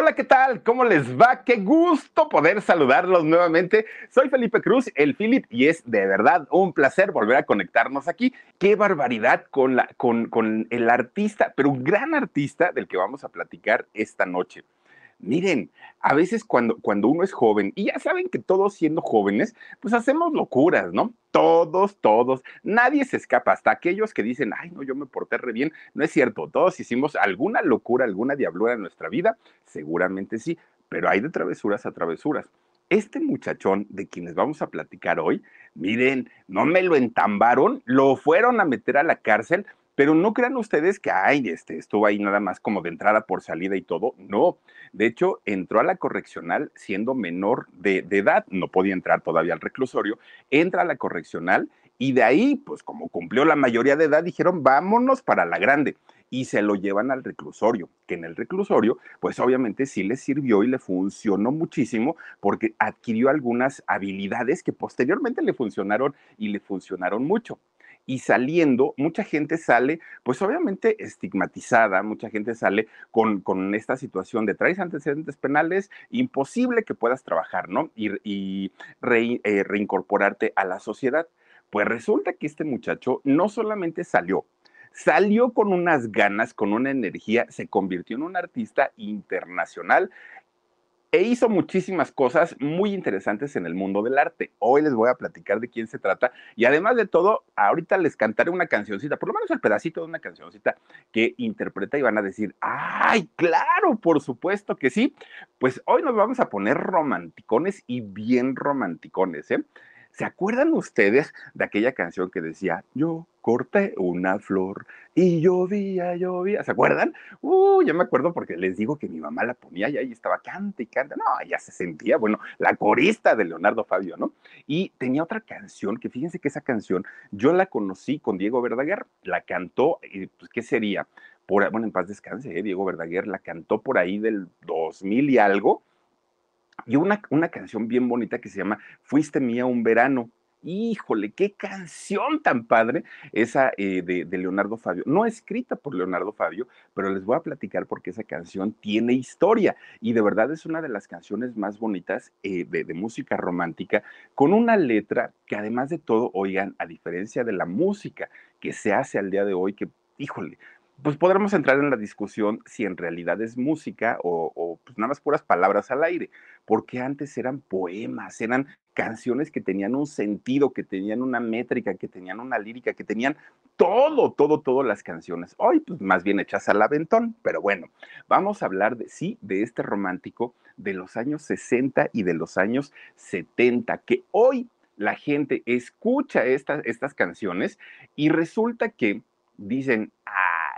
Hola, ¿qué tal? ¿Cómo les va? Qué gusto poder saludarlos nuevamente. Soy Felipe Cruz, el Philip, y es de verdad un placer volver a conectarnos aquí. Qué barbaridad con, la, con, con el artista, pero un gran artista del que vamos a platicar esta noche. Miren, a veces cuando, cuando uno es joven, y ya saben que todos siendo jóvenes, pues hacemos locuras, ¿no? Todos, todos, nadie se escapa, hasta aquellos que dicen, ay, no, yo me porté re bien. No es cierto, todos hicimos alguna locura, alguna diablura en nuestra vida, seguramente sí, pero hay de travesuras a travesuras. Este muchachón de quienes vamos a platicar hoy, miren, no me lo entambaron, lo fueron a meter a la cárcel pero no crean ustedes que, ay, este, estuvo ahí nada más como de entrada por salida y todo. No, de hecho, entró a la correccional siendo menor de, edad, no podía entrar todavía al reclusorio, entra a la correccional y de ahí, pues como cumplió la mayoría de edad, dijeron, vámonos para la grande y se lo llevan al reclusorio, que en el reclusorio, pues obviamente sí le sirvió y le funcionó muchísimo porque adquirió algunas habilidades que posteriormente le funcionaron y le funcionaron mucho y saliendo, mucha gente sale, pues obviamente estigmatizada, mucha gente sale con, con esta situación de traes antecedentes penales, imposible que puedas trabajar, ¿no? Y, eh, reincorporarte a la sociedad. Pues resulta que este muchacho no solamente salió, salió con unas ganas, con una energía, se convirtió en un artista internacional e hizo muchísimas cosas muy interesantes en el mundo del arte. Hoy les voy a platicar de quién se trata y además de todo, ahorita les cantaré una cancioncita, por lo menos el pedacito de una cancioncita que interpreta y van a decir, ay, claro, por supuesto que sí. Pues hoy nos vamos a poner romanticones y bien romanticones, ¿eh? ¿Se acuerdan ustedes de aquella canción que decía, yo corté una flor y llovía, llovía? ¿Se acuerdan? Uh, ya me acuerdo porque les digo que mi mamá la ponía y ahí estaba canta y canta. No, ya se sentía, bueno, la corista de Leonardo Fabio, ¿no? Y tenía otra canción que fíjense que esa canción yo la conocí con Diego Verdaguer, la cantó, pues, ¿qué sería? Por, bueno, en paz descanse, ¿eh? Diego Verdaguer la cantó por ahí del 2000 y algo y una, una canción bien bonita que se llama Fuiste mía un verano. Híjole, qué canción tan padre esa eh, de, Leonardo Fabio. No escrita por Leonardo Fabio, pero les voy a platicar porque esa canción tiene historia y de verdad es una de las canciones más bonitas eh, de, de, música romántica, con una letra que además de todo, oigan, a diferencia de la música que se hace al día de hoy, que, híjole, pues podremos entrar en la discusión si en realidad es música o, pues nada más puras palabras al aire, porque antes eran poemas, eran canciones que tenían un sentido, que tenían una métrica, que tenían una lírica, que tenían todo, todo, todo las canciones. Hoy, pues más bien hechas al aventón, pero bueno, vamos a hablar de sí, de este romántico de los años 60 y de los años 70, que hoy la gente escucha estas, estas canciones y resulta que dicen,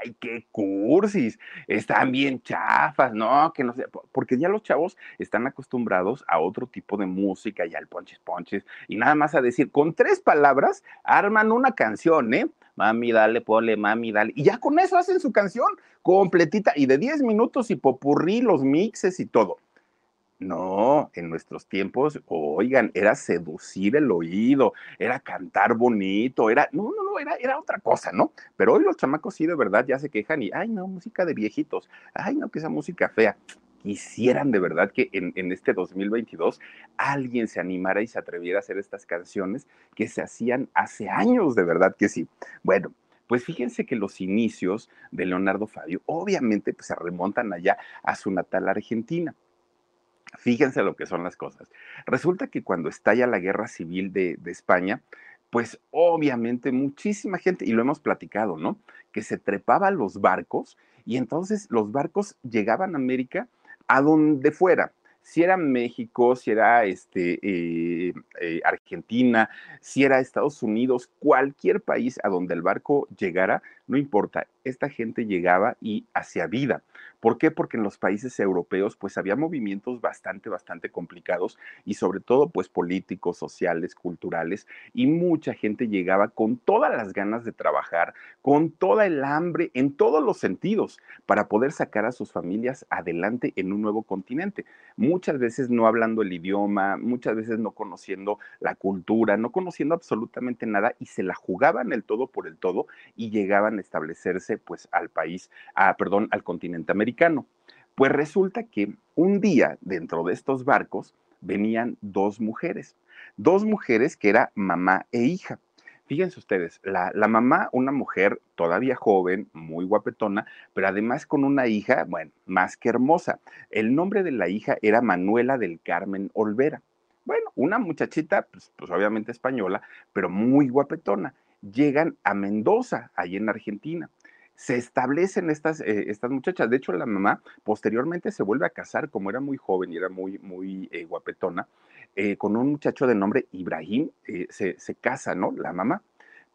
ay, qué cursis, están bien chafas, no, que no sé, porque ya los chavos están acostumbrados a otro tipo de música y al ponches ponches y nada más a decir, con tres palabras arman una canción, ¿eh? Mami, dale, ponle, mami, dale. Y ya con eso hacen su canción completita y de 10 minutos y popurrí, los mixes y todo. No, en nuestros tiempos, oigan, era seducir el oído, era cantar bonito, era, no, no, no, era, era otra cosa, ¿no? Pero hoy los chamacos sí de verdad ya se quejan y, ay, no, música de viejitos, ay, no, que esa música fea. Quisieran de verdad que en, en este 2022 alguien se animara y se atreviera a hacer estas canciones que se hacían hace años, de verdad que sí. Bueno, Pues fíjense que los inicios de Leonardo Fabio obviamente pues, se remontan allá a su natal Argentina. Fíjense lo que son las cosas. Resulta que cuando estalla la guerra civil de, España, pues obviamente muchísima gente, y lo hemos platicado, ¿no? Que se trepaba a los barcos y entonces los barcos llegaban a América a donde fuera, si era México, si era este, eh, eh, Argentina, si era Estados Unidos, cualquier país a donde el barco llegara, no importa, esta gente llegaba y hacía vida. ¿Por qué? Porque en los países europeos pues había movimientos bastante, bastante complicados y sobre todo pues políticos, sociales, culturales y mucha gente llegaba con todas las ganas de trabajar, con toda el hambre en todos los sentidos para poder sacar a sus familias adelante en un nuevo continente. Muchas veces no hablando el idioma, muchas veces no conociendo la cultura, no conociendo absolutamente nada y se la jugaban el todo por el todo y llegaban a establecerse pues al país, a, perdón, al continente americano pues resulta que un día dentro de estos barcos venían dos mujeres, dos mujeres que era mamá e hija. Fíjense ustedes, la, la, mamá, una mujer todavía joven, muy guapetona, pero además con una hija, bueno, más que hermosa. El nombre de la hija era Manuela del Carmen Olvera. Bueno, una muchachita, pues, pues obviamente española, pero muy guapetona. Llegan a Mendoza, ahí en Argentina se establecen estas, eh, estas muchachas. De hecho, la mamá posteriormente se vuelve a casar, como era muy joven y era muy, muy eh, guapetona, eh, con un muchacho de nombre Ibrahim, se, se, casa, ¿no? La mamá.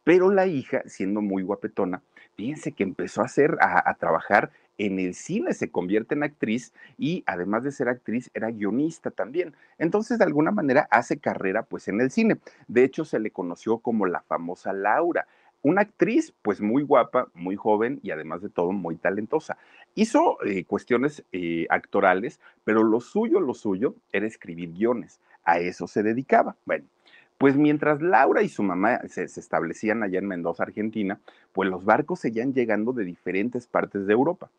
Pero la hija, siendo muy guapetona, fíjense que empezó a hacer, a, a trabajar en el cine, se convierte en actriz y además de ser actriz era guionista también. Entonces, de alguna manera hace carrera pues en el cine. De hecho, se le conoció como la famosa Laura una actriz, pues muy guapa, muy joven y además de todo muy talentosa. Hizo eh, cuestiones eh, actorales, pero lo suyo, lo suyo era escribir guiones. A eso se dedicaba. Bueno, pues mientras Laura y su mamá se, establecían allá en Mendoza, Argentina, pues los barcos seguían llegando de diferentes partes de Europa.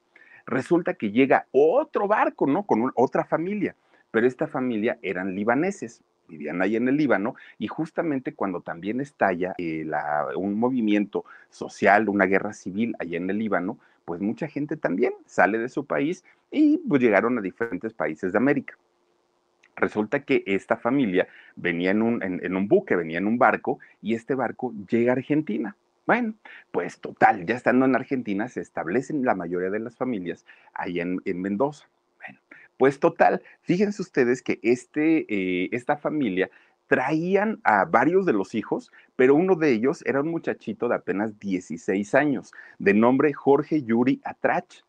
Resulta que llega otro barco, ¿no? Con otra familia, pero esta familia eran libaneses vivían ahí en el Líbano, y justamente cuando también estalla eh, un movimiento social, una guerra civil allá en el Líbano, pues mucha gente también sale de su país y pues llegaron a diferentes países de América. Resulta que esta familia venía en un, en, un buque, venía en un barco, y este barco llega a Argentina. Bueno, pues total, ya estando en Argentina se establecen la mayoría de las familias allá en, en Mendoza. Pues total, fíjense ustedes que este, eh, esta familia traían a varios de los hijos, pero uno de ellos era un muchachito de apenas 16 años, de nombre Jorge Yuri Atrach.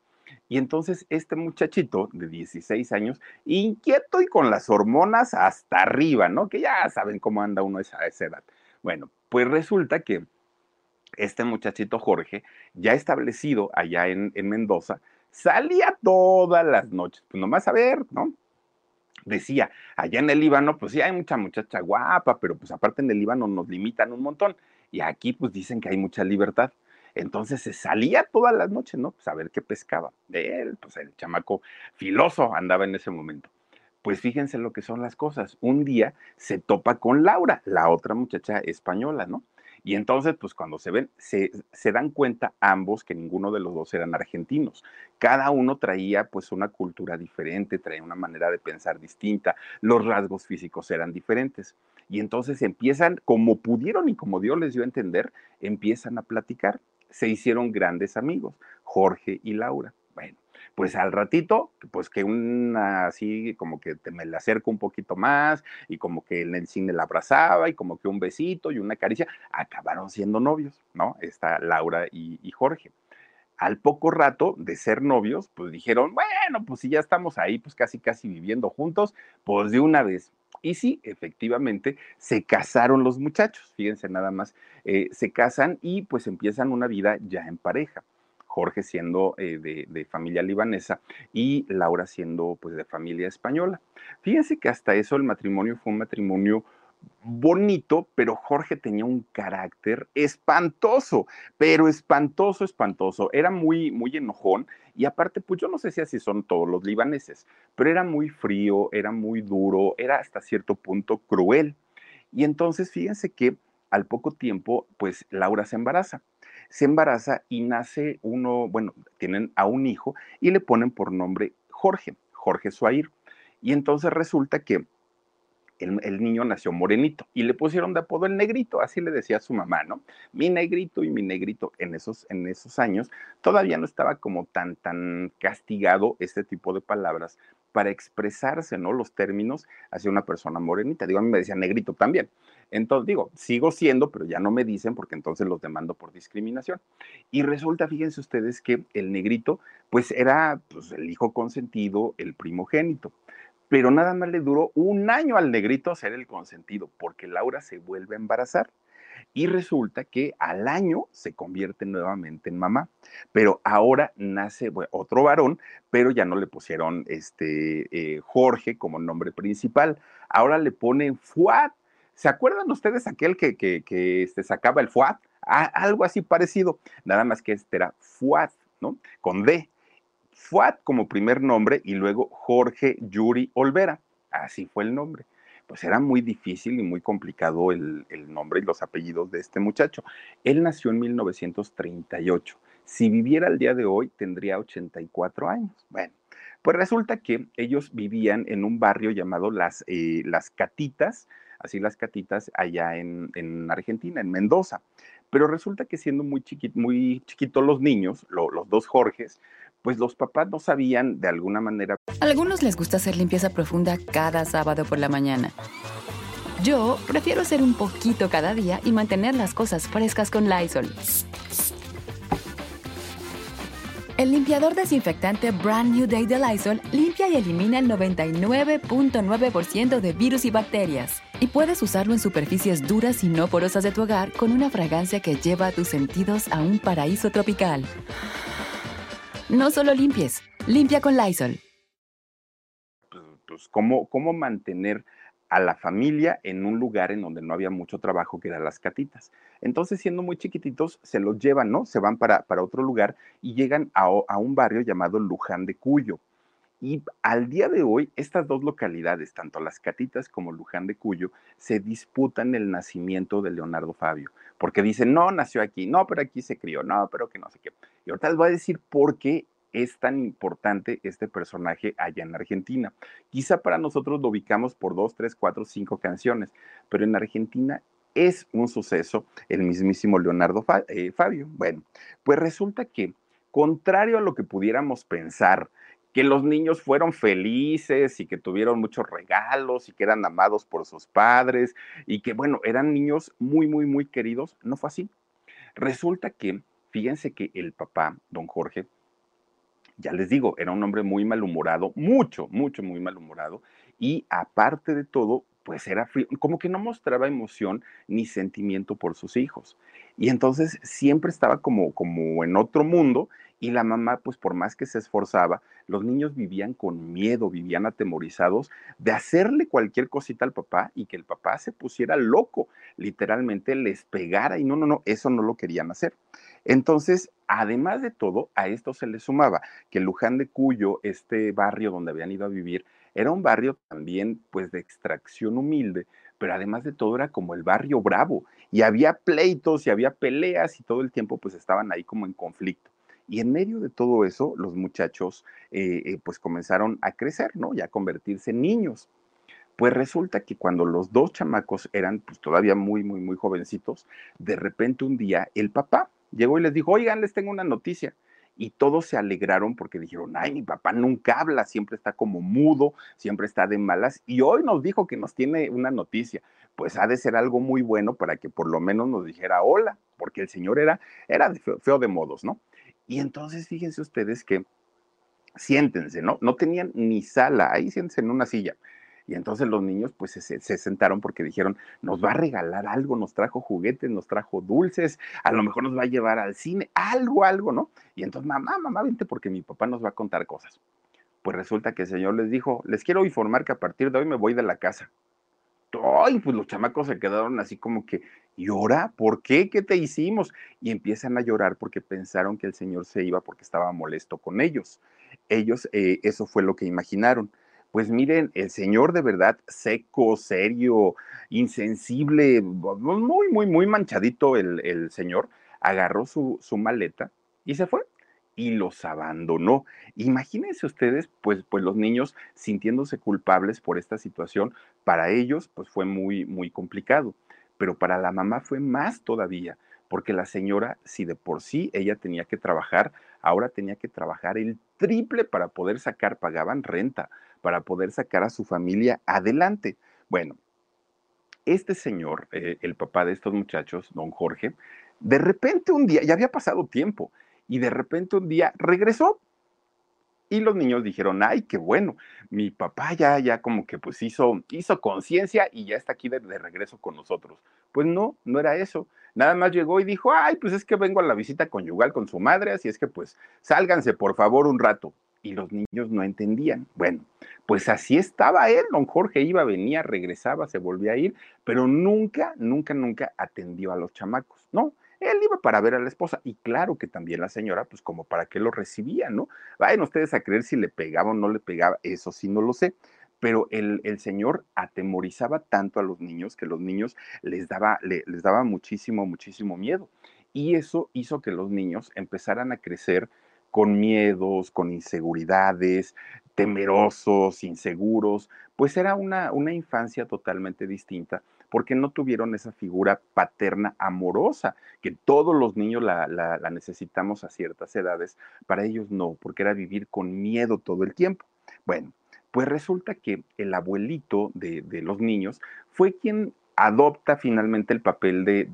Y entonces este muchachito de 16 años, inquieto y con las hormonas hasta arriba, ¿no? Que ya saben cómo anda uno a esa, edad. Bueno, pues resulta que este muchachito Jorge, ya establecido allá en, en Mendoza, salía todas las noches, pues nomás a ver, ¿no? Decía, allá en el Líbano, pues sí hay mucha muchacha guapa, pero pues aparte en el Líbano nos limitan un montón. Y aquí pues dicen que hay mucha libertad. Entonces se salía todas las noches, ¿no? Pues a ver qué pescaba. Él, pues el chamaco filoso andaba en ese momento. Pues fíjense lo que son las cosas. Un día se topa con Laura, la otra muchacha española, ¿no? Y entonces, pues cuando se ven, se, dan cuenta ambos que ninguno de los dos eran argentinos. Cada uno traía pues una cultura diferente, traía una manera de pensar distinta, los rasgos físicos eran diferentes. Y entonces empiezan, como pudieron y como Dios les dio a entender, empiezan a platicar. Se hicieron grandes amigos, Jorge y Laura. Bueno, pues al ratito, pues que una así como que te me le acerco un poquito más y como que el cine la abrazaba y como que un besito y una caricia, acabaron siendo novios, ¿no? Esta Laura y, y Jorge. Al poco rato de ser novios, pues dijeron, bueno, pues si ya estamos ahí, pues casi, casi viviendo juntos, pues de una vez. Y sí, efectivamente, se casaron los muchachos, fíjense nada más, eh, se casan y pues empiezan una vida ya en pareja. Jorge siendo eh, de, familia libanesa y Laura siendo pues de familia española. Fíjense que hasta eso el matrimonio fue un matrimonio bonito, pero Jorge tenía un carácter espantoso, pero espantoso, espantoso. Era muy, muy enojón y aparte, pues yo no sé si así son todos los libaneses, pero era muy frío, era muy duro, era hasta cierto punto cruel. Y entonces, fíjense que al poco tiempo, pues Laura se embaraza se embaraza y nace uno, bueno, tienen a un hijo y le ponen por nombre Jorge, Jorge Suair. Y entonces resulta que el, niño nació morenito y le pusieron de apodo el negrito, así le decía su mamá, ¿no? Mi negrito y mi negrito en esos, en esos años todavía no estaba como tan, tan castigado este tipo de palabras para expresarse, ¿no? Los términos hacia una persona morenita. Digo, a mí me decía negrito también. Entonces, digo, sigo siendo, pero ya no me dicen porque entonces los demando por discriminación. Y resulta, fíjense ustedes, que el negrito, pues era pues, el hijo consentido, el primogénito pero nada más le duró un año al negrito ser el consentido, porque Laura se vuelve a embarazar. Y resulta que al año se convierte nuevamente en mamá, pero ahora nace otro varón, pero ya no le pusieron este eh, Jorge como nombre principal, ahora le ponen Fuad. ¿Se acuerdan ustedes aquel que, que, este, sacaba el Fuad? algo así parecido, nada más que este era Fuad, ¿no? Con D. Fuad como primer nombre y luego Jorge Yuri Olvera. Así fue el nombre. Pues era muy difícil y muy complicado el, nombre y los apellidos de este muchacho. Él nació en 1938. Si viviera el día de hoy, tendría 84 años. Bueno, pues resulta que ellos vivían en un barrio llamado Las, eh, las Catitas, así las Catitas, allá en, Argentina, en Mendoza. Pero resulta que siendo muy, muy chiquitos los niños, los dos Jorges, pues los papás no sabían de alguna manera. A algunos les gusta hacer limpieza profunda cada sábado por la mañana. Yo prefiero hacer un poquito cada día y mantener las cosas frescas con Lysol. El limpiador desinfectante Brand New Day de Lysol limpia y elimina el 99.9% de virus y bacterias. Y puedes usarlo en superficies duras y no porosas de tu hogar con una fragancia que lleva a tus sentidos a un paraíso tropical. No solo limpies, limpia con Lysol. Pues, pues, ¿cómo, ¿cómo mantener a la familia en un lugar en donde no había mucho trabajo, que eran las catitas. Entonces, siendo muy chiquititos, se los llevan, ¿no? Se van para, para otro lugar y llegan a, a, un barrio llamado Luján de Cuyo. Y al día de hoy, estas dos localidades, tanto las Catitas como Luján de Cuyo, se disputan el nacimiento de Leonardo Fabio, porque dicen, no, nació aquí, no, pero aquí se crió, no, pero que no sé qué. Y ahorita les voy a decir por qué es tan importante este personaje allá en Argentina. Quizá para nosotros lo ubicamos por dos, tres, cuatro, cinco canciones, pero en Argentina es un suceso el mismísimo Leonardo eh, Fabio. Bueno, pues resulta que, contrario a lo que pudiéramos pensar, que los niños fueron felices y que tuvieron muchos regalos y que eran amados por sus padres y que, bueno, eran niños muy, muy, muy queridos, no fue así. Resulta que, fíjense que el papá, don Jorge, ya les digo, era un hombre muy malhumorado, mucho, mucho, muy malhumorado, y aparte de todo, pues era frío, como que no mostraba emoción ni sentimiento por sus hijos. Y entonces siempre estaba como, como en otro mundo y la mamá, pues por más que se esforzaba, los niños vivían con miedo, vivían atemorizados de hacerle cualquier cosita al papá y que el papá se pusiera loco, literalmente les pegara y no, no, no, eso no lo querían hacer. Entonces, además de todo, a esto se le sumaba que Luján de Cuyo, este barrio donde habían ido a vivir, era un barrio también pues de extracción humilde, pero además de todo era como el barrio bravo y había pleitos y había peleas y todo el tiempo pues estaban ahí como en conflicto. Y en medio de todo eso, los muchachos eh, eh, pues comenzaron a crecer, ¿no? Y a convertirse en niños. Pues resulta que cuando los dos chamacos eran pues todavía muy, muy, muy jovencitos, de repente un día el papá llegó y les dijo, oigan, les tengo una noticia. Y todos se alegraron porque dijeron, ay, mi papá nunca habla, siempre está como mudo, siempre está de malas. Y hoy nos dijo que nos tiene una noticia. Pues ha de ser algo muy bueno para que por lo menos nos dijera hola, porque el señor era, era feo de modos, ¿no? Y entonces fíjense ustedes que siéntense, ¿no? No tenían ni sala, ahí siéntense en una silla. Y entonces los niños pues se, sentaron porque dijeron, nos va a regalar algo, nos trajo juguetes, nos trajo dulces, a lo mejor nos va a llevar al cine, algo, algo, ¿no? Y entonces, mamá, mamá, vente porque mi papá nos va a contar cosas. Pues resulta que el Señor les dijo, les quiero informar que a partir de hoy me voy de la casa. Ay, pues los chamacos se quedaron así como que, llora, ¿por qué? ¿Qué te hicimos? Y empiezan a llorar porque pensaron que el Señor se iba porque estaba molesto con ellos. Ellos, eh, eso fue lo que imaginaron. Pues miren, el Señor de verdad seco, serio, insensible, muy, muy, muy manchadito el, el Señor, agarró su, su maleta y se fue y los abandonó. Imagínense ustedes, pues, pues los niños sintiéndose culpables por esta situación, para ellos pues fue muy, muy complicado, pero para la mamá fue más todavía, porque la señora, si de por sí ella tenía que trabajar, ahora tenía que trabajar el triple para poder sacar, pagaban renta, para poder sacar a su familia adelante. Bueno, este señor, eh, el papá de estos muchachos, don Jorge, de repente un día, ya había pasado tiempo, y de repente un día regresó. Y los niños dijeron, ay, qué bueno, mi papá ya, ya como que pues hizo, hizo conciencia y ya está aquí de, de, regreso con nosotros. Pues no, no era eso. Nada más llegó y dijo, ay, pues es que vengo a la visita conyugal con su madre, así es que pues sálganse por favor un rato. Y los niños no entendían. Bueno, pues así estaba él, don Jorge iba, venía, regresaba, se volvía a ir, pero nunca, nunca, nunca atendió a los chamacos. No, él iba para ver a la esposa y claro que también la señora, pues como para qué lo recibía, ¿no? Vayan ustedes a creer si le pegaba o no le pegaba, eso sí no lo sé, pero el, el señor atemorizaba tanto a los niños que los niños les daba, le, les daba muchísimo, muchísimo miedo. Y eso hizo que los niños empezaran a crecer con miedos, con inseguridades, temerosos, inseguros, pues era una, una infancia totalmente distinta porque no tuvieron esa figura paterna amorosa, que todos los niños la, la, necesitamos a ciertas edades, para ellos no, porque era vivir con miedo todo el tiempo. Bueno, pues resulta que el abuelito de, de los niños fue quien adopta finalmente el papel de,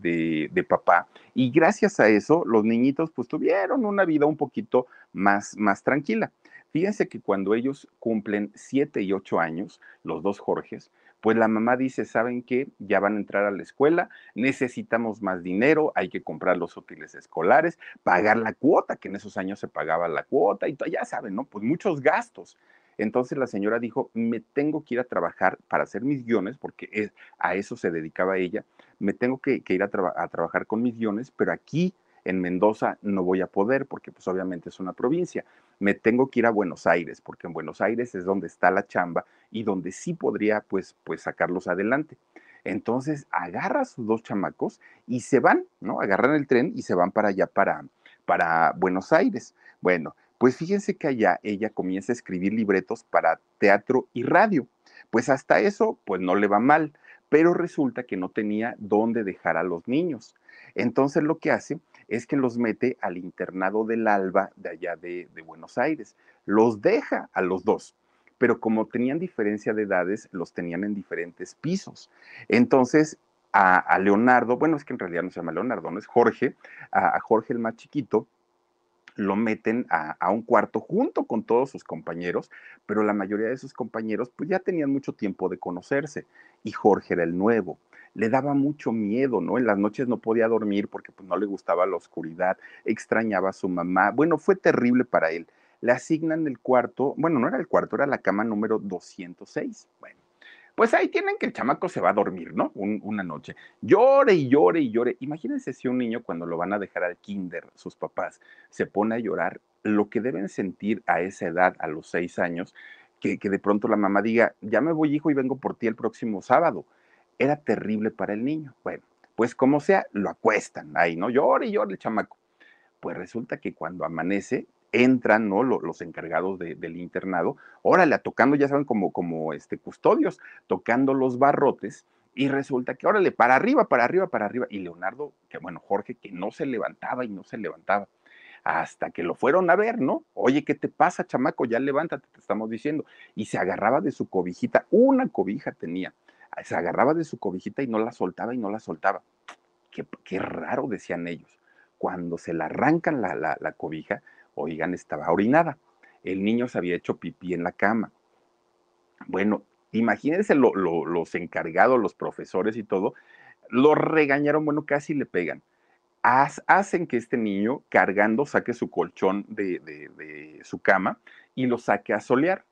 de, papá y gracias a eso los niñitos pues tuvieron una vida un poquito más, más tranquila. Fíjense que cuando ellos cumplen siete y ocho años, los dos Jorges, pues la mamá dice, ¿saben qué? Ya van a entrar a la escuela, necesitamos más dinero, hay que comprar los útiles escolares, pagar la cuota, que en esos años se pagaba la cuota y ya saben, ¿no? Pues muchos gastos. Entonces la señora dijo, me tengo que ir a trabajar para hacer mis guiones, porque a eso se dedicaba ella, me tengo que, ir a, tra a trabajar con mis guiones, pero aquí en Mendoza no voy a poder porque pues obviamente es una provincia. Me tengo que ir a Buenos Aires porque en Buenos Aires es donde está la chamba y donde sí podría pues, pues sacarlos adelante. Entonces agarra a sus dos chamacos y se van, ¿no? Agarran el tren y se van para allá, para Buenos Aires. Bueno, pues fíjense que allá ella comienza a escribir libretos para teatro y radio. Pues hasta eso, pues no le va mal, pero resulta que no tenía dónde dejar a los niños. Entonces lo que hace es que los mete al internado del Alba de allá de, Buenos Aires. Los deja a los dos pero como tenían diferencia de edades, los tenían en diferentes pisos. Entonces, a, a, Leonardo, bueno, es que en realidad no se llama Leonardo, no es Jorge, a, a Jorge el más chiquito, lo meten a, un cuarto junto con todos sus compañeros, pero la mayoría de sus compañeros pues ya tenían mucho tiempo de conocerse y Jorge era el nuevo le daba mucho miedo, ¿no? En las noches no podía dormir porque pues, no le gustaba la oscuridad, extrañaba a su mamá. Bueno, fue terrible para él. Le asignan el cuarto, bueno, no era el cuarto, era la cama número 206. Bueno, pues ahí tienen que el chamaco se va a dormir, ¿no? Un, una noche. Llore y llore y llore. Imagínense si un niño cuando lo van a dejar al kinder, sus papás, se pone a llorar, lo que deben sentir a esa edad, a los seis años, que, que de pronto la mamá diga, ya me voy hijo y vengo por ti el próximo sábado era terrible para el niño. Bueno, pues como sea, lo acuestan ahí, ¿no? Llora y llora el chamaco. Pues resulta que cuando amanece, entran, ¿no? Los, los encargados de, del internado, órale, tocando, ya saben, como, como este, custodios, tocando los barrotes, y resulta que, órale, para arriba, para arriba, para arriba. Y Leonardo, que bueno, Jorge, que no se levantaba y no se levantaba hasta que lo fueron a ver, ¿no? Oye, ¿qué te pasa, chamaco? Ya levántate, te estamos diciendo. Y se agarraba de su cobijita, una cobija tenía, se agarraba de su cobijita y no la soltaba y no la soltaba. Qué, qué raro, decían ellos. Cuando se la arrancan la, la, la, cobija, oigan, estaba orinada. El niño se había hecho pipí en la cama. Bueno, imagínense lo, lo, los encargados, los profesores y todo, lo regañaron, bueno, casi le pegan. Hacen que este niño cargando saque su colchón de, de, su cama y lo saque a solear.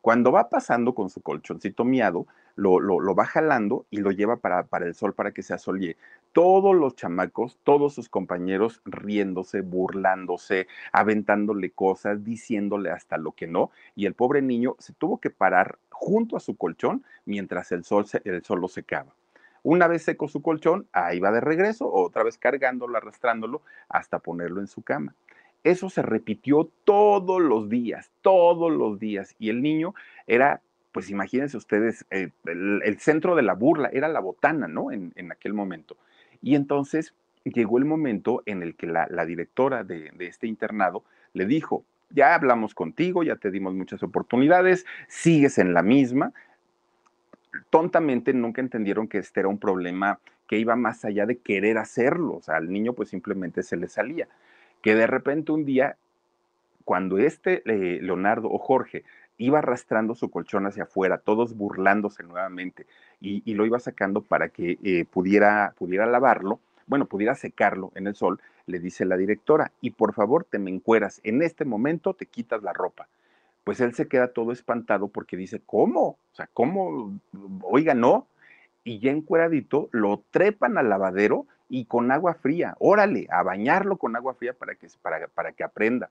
Cuando va pasando con su colchoncito miado, lo, lo, lo va jalando y lo lleva para, para, el sol para que se asolie. Todos los chamacos, todos sus compañeros riéndose, burlándose, aventándole cosas, diciéndole hasta lo que no. Y el pobre niño se tuvo que parar junto a su colchón mientras el sol, se, el sol lo secaba. Una vez seco su colchón, ahí va de regreso, otra vez cargándolo, arrastrándolo, hasta ponerlo en su cama. Eso se repitió todos los días, todos los días. Y el niño era, pues imagínense ustedes, eh, el, centro de la burla, era la botana, ¿no? En, aquel momento. Y entonces llegó el momento en el que la, directora de, este internado le dijo, ya hablamos contigo, ya te dimos muchas oportunidades, sigues en la misma. Tontamente nunca entendieron que este era un problema que iba más allá de querer hacerlo, o sea, al niño pues simplemente se le salía que de repente un día, cuando este eh, Leonardo o Jorge iba arrastrando su colchón hacia afuera, todos burlándose nuevamente, y, lo iba sacando para que eh, pudiera, pudiera lavarlo, bueno, pudiera secarlo en el sol, le dice la directora, y por favor te me encueras, en este momento te quitas la ropa. Pues él se queda todo espantado porque dice, ¿cómo? O sea, ¿cómo? Oiga, no. Y ya encueradito lo trepan al lavadero y con agua fría. Órale, a bañarlo con agua fría para que, para, para que aprenda.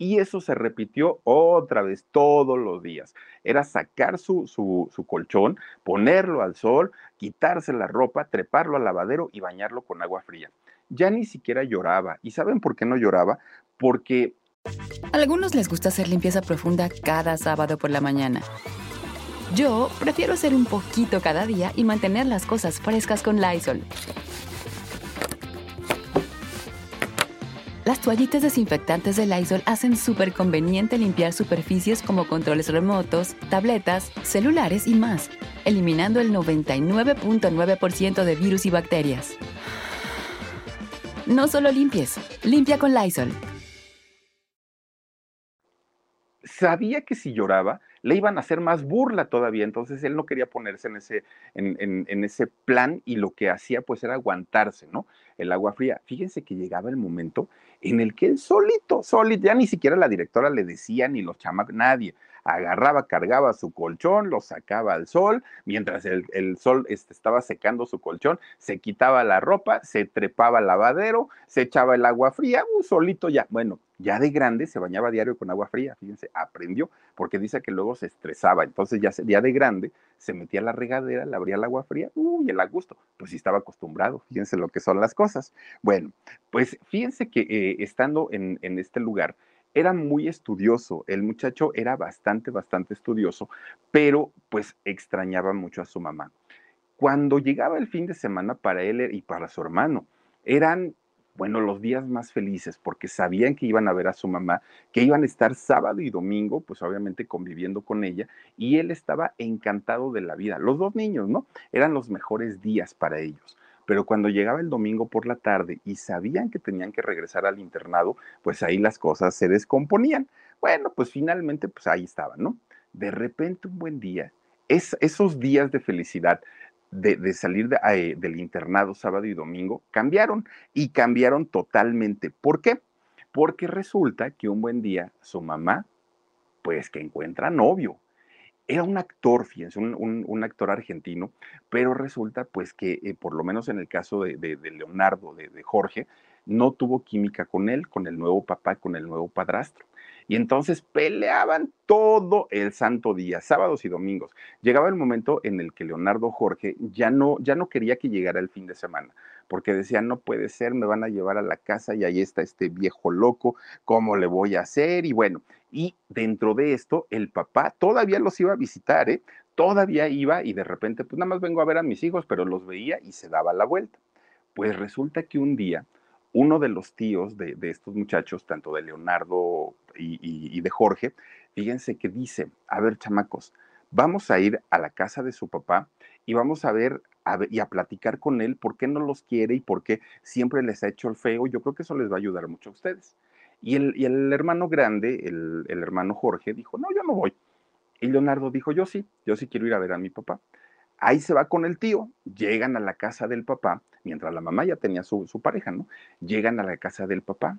Y eso se repitió otra vez todos los días. Era sacar su, su, colchón, ponerlo al sol, quitarse la ropa, treparlo al lavadero y bañarlo con agua fría. Ya ni siquiera lloraba. ¿Y saben por qué no lloraba? Porque... A algunos les gusta hacer limpieza profunda cada sábado por la mañana. Yo prefiero hacer un poquito cada día y mantener las cosas frescas con Lysol. Las toallitas desinfectantes de Lysol hacen súper conveniente limpiar superficies como controles remotos, tabletas, celulares y más, eliminando el 99.9% de virus y bacterias. No solo limpies, limpia con Lysol. Sabía que si lloraba, le iban a hacer más burla todavía, entonces él no quería ponerse en ese, en, ese plan y lo que hacía pues era aguantarse, ¿no? El agua fría. Fíjense que llegaba el momento en el que él solito, solito, ya ni siquiera la directora le decía, ni los chamacos, nadie, agarraba, cargaba su colchón, lo sacaba al sol, mientras el, sol este, estaba secando su colchón, se quitaba la ropa, se trepaba al lavadero, se echaba el agua fría, un solito ya, bueno, ya de grande se bañaba diario con agua fría, fíjense, aprendió, porque dice que luego se estresaba, entonces ya, ya de grande se metía a la regadera, le abría el agua fría, uy, el a gusto, pues sí estaba acostumbrado, fíjense lo que son las cosas. Bueno, pues fíjense que eh, estando en, en este lugar, era muy estudioso, el muchacho era bastante, bastante estudioso, pero pues extrañaba mucho a su mamá. Cuando llegaba el fin de semana para él y para su hermano, eran, bueno, los días más felices porque sabían que iban a ver a su mamá, que iban a estar sábado y domingo, pues obviamente conviviendo con ella, y él estaba encantado de la vida. Los dos niños, ¿no? Eran los mejores días para ellos pero cuando llegaba el domingo por la tarde y sabían que tenían que regresar al internado, pues ahí las cosas se descomponían. Bueno, pues finalmente, pues ahí estaban, ¿no? De repente un buen día, es, esos días de felicidad de, salir eh, del internado sábado y domingo cambiaron y cambiaron totalmente. ¿Por qué? Porque resulta que un buen día su mamá, pues que encuentra novio era un actor, fíjense, un, actor argentino, pero resulta pues que eh, por lo menos en el caso de, Leonardo, de, Jorge, no tuvo química con él, con el nuevo papá, con el nuevo padrastro. Y entonces peleaban todo el santo día, sábados y domingos. Llegaba el momento en el que Leonardo Jorge ya no, ya no quería que llegara el fin de semana, porque decía, no puede ser, me van a llevar a la casa y ahí está este viejo loco, ¿cómo le voy a hacer? Y bueno, y dentro de esto, el papá todavía los iba a visitar, ¿eh? Todavía iba y de repente, pues nada más vengo a ver a mis hijos, pero los veía y se daba la vuelta. Pues resulta que un día uno de los tíos de, estos muchachos, tanto de Leonardo y, de Jorge, fíjense que dice, a ver, chamacos, vamos a ir a la casa de su papá y vamos a ver, y a platicar con él por qué no los quiere y por qué siempre les ha hecho el feo. Yo creo que eso les va a ayudar mucho a ustedes. Y el, el hermano grande, el, el hermano Jorge, dijo, no, yo no voy. Y Leonardo dijo, yo sí, yo sí quiero ir a ver a mi papá. Ahí se va con el tío, llegan a la casa del papá mientras la mamá ya tenía su, pareja, ¿no? Llegan a la casa del papá,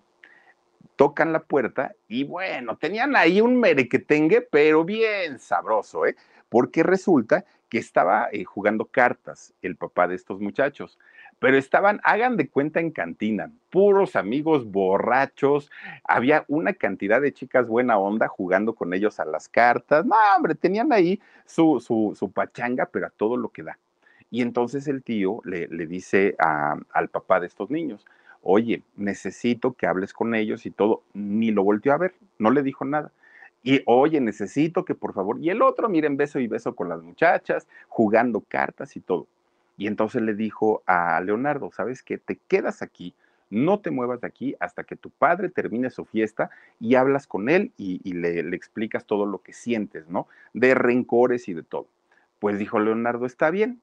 tocan la puerta y bueno, tenían ahí un merequetengue, pero bien sabroso, ¿eh? Porque resulta que estaba eh, jugando cartas el papá de estos muchachos, pero estaban, hagan de cuenta en cantina, puros amigos borrachos, había una cantidad de chicas buena onda jugando con ellos a las cartas, no, hombre, tenían ahí su, su, su pachanga, pero a todo lo que da. Y entonces el tío le, dice al papá de estos niños, oye, necesito que hables con ellos y todo. Ni lo volteó a ver, no le dijo nada. Y oye, necesito que por favor. Y el otro, miren, beso y beso con las muchachas, jugando cartas y todo. Y entonces le dijo a Leonardo, ¿sabes qué? Te quedas aquí, no te muevas de aquí hasta que tu padre termine su fiesta y hablas con él y, le, explicas todo lo que sientes, ¿no? De rencores y de todo. Pues dijo Leonardo, está bien.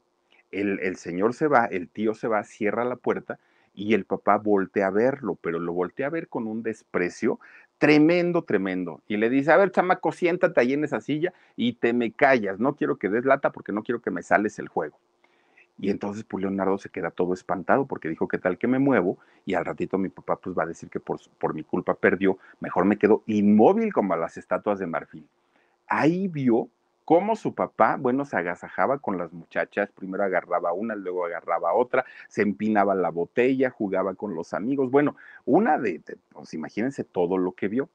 El, el señor se va, el tío se va, cierra la puerta y el papá voltea a verlo, pero lo voltea a ver con un desprecio tremendo, tremendo. Y le dice, a ver, chamaco, siéntate ahí en esa silla y te me callas, no quiero que des lata porque no quiero que me sales el juego. Y entonces pues Leonardo se queda todo espantado porque dijo, ¿qué tal que me muevo? Y al ratito mi papá pues va a decir que por, por mi culpa perdió, mejor me quedo inmóvil como las estatuas de marfil. Ahí vio cómo su papá, bueno, se agasajaba con las muchachas, primero agarraba una, luego agarraba otra, se empinaba la botella, jugaba con los amigos, bueno, una de, pues imagínense todo lo que vio.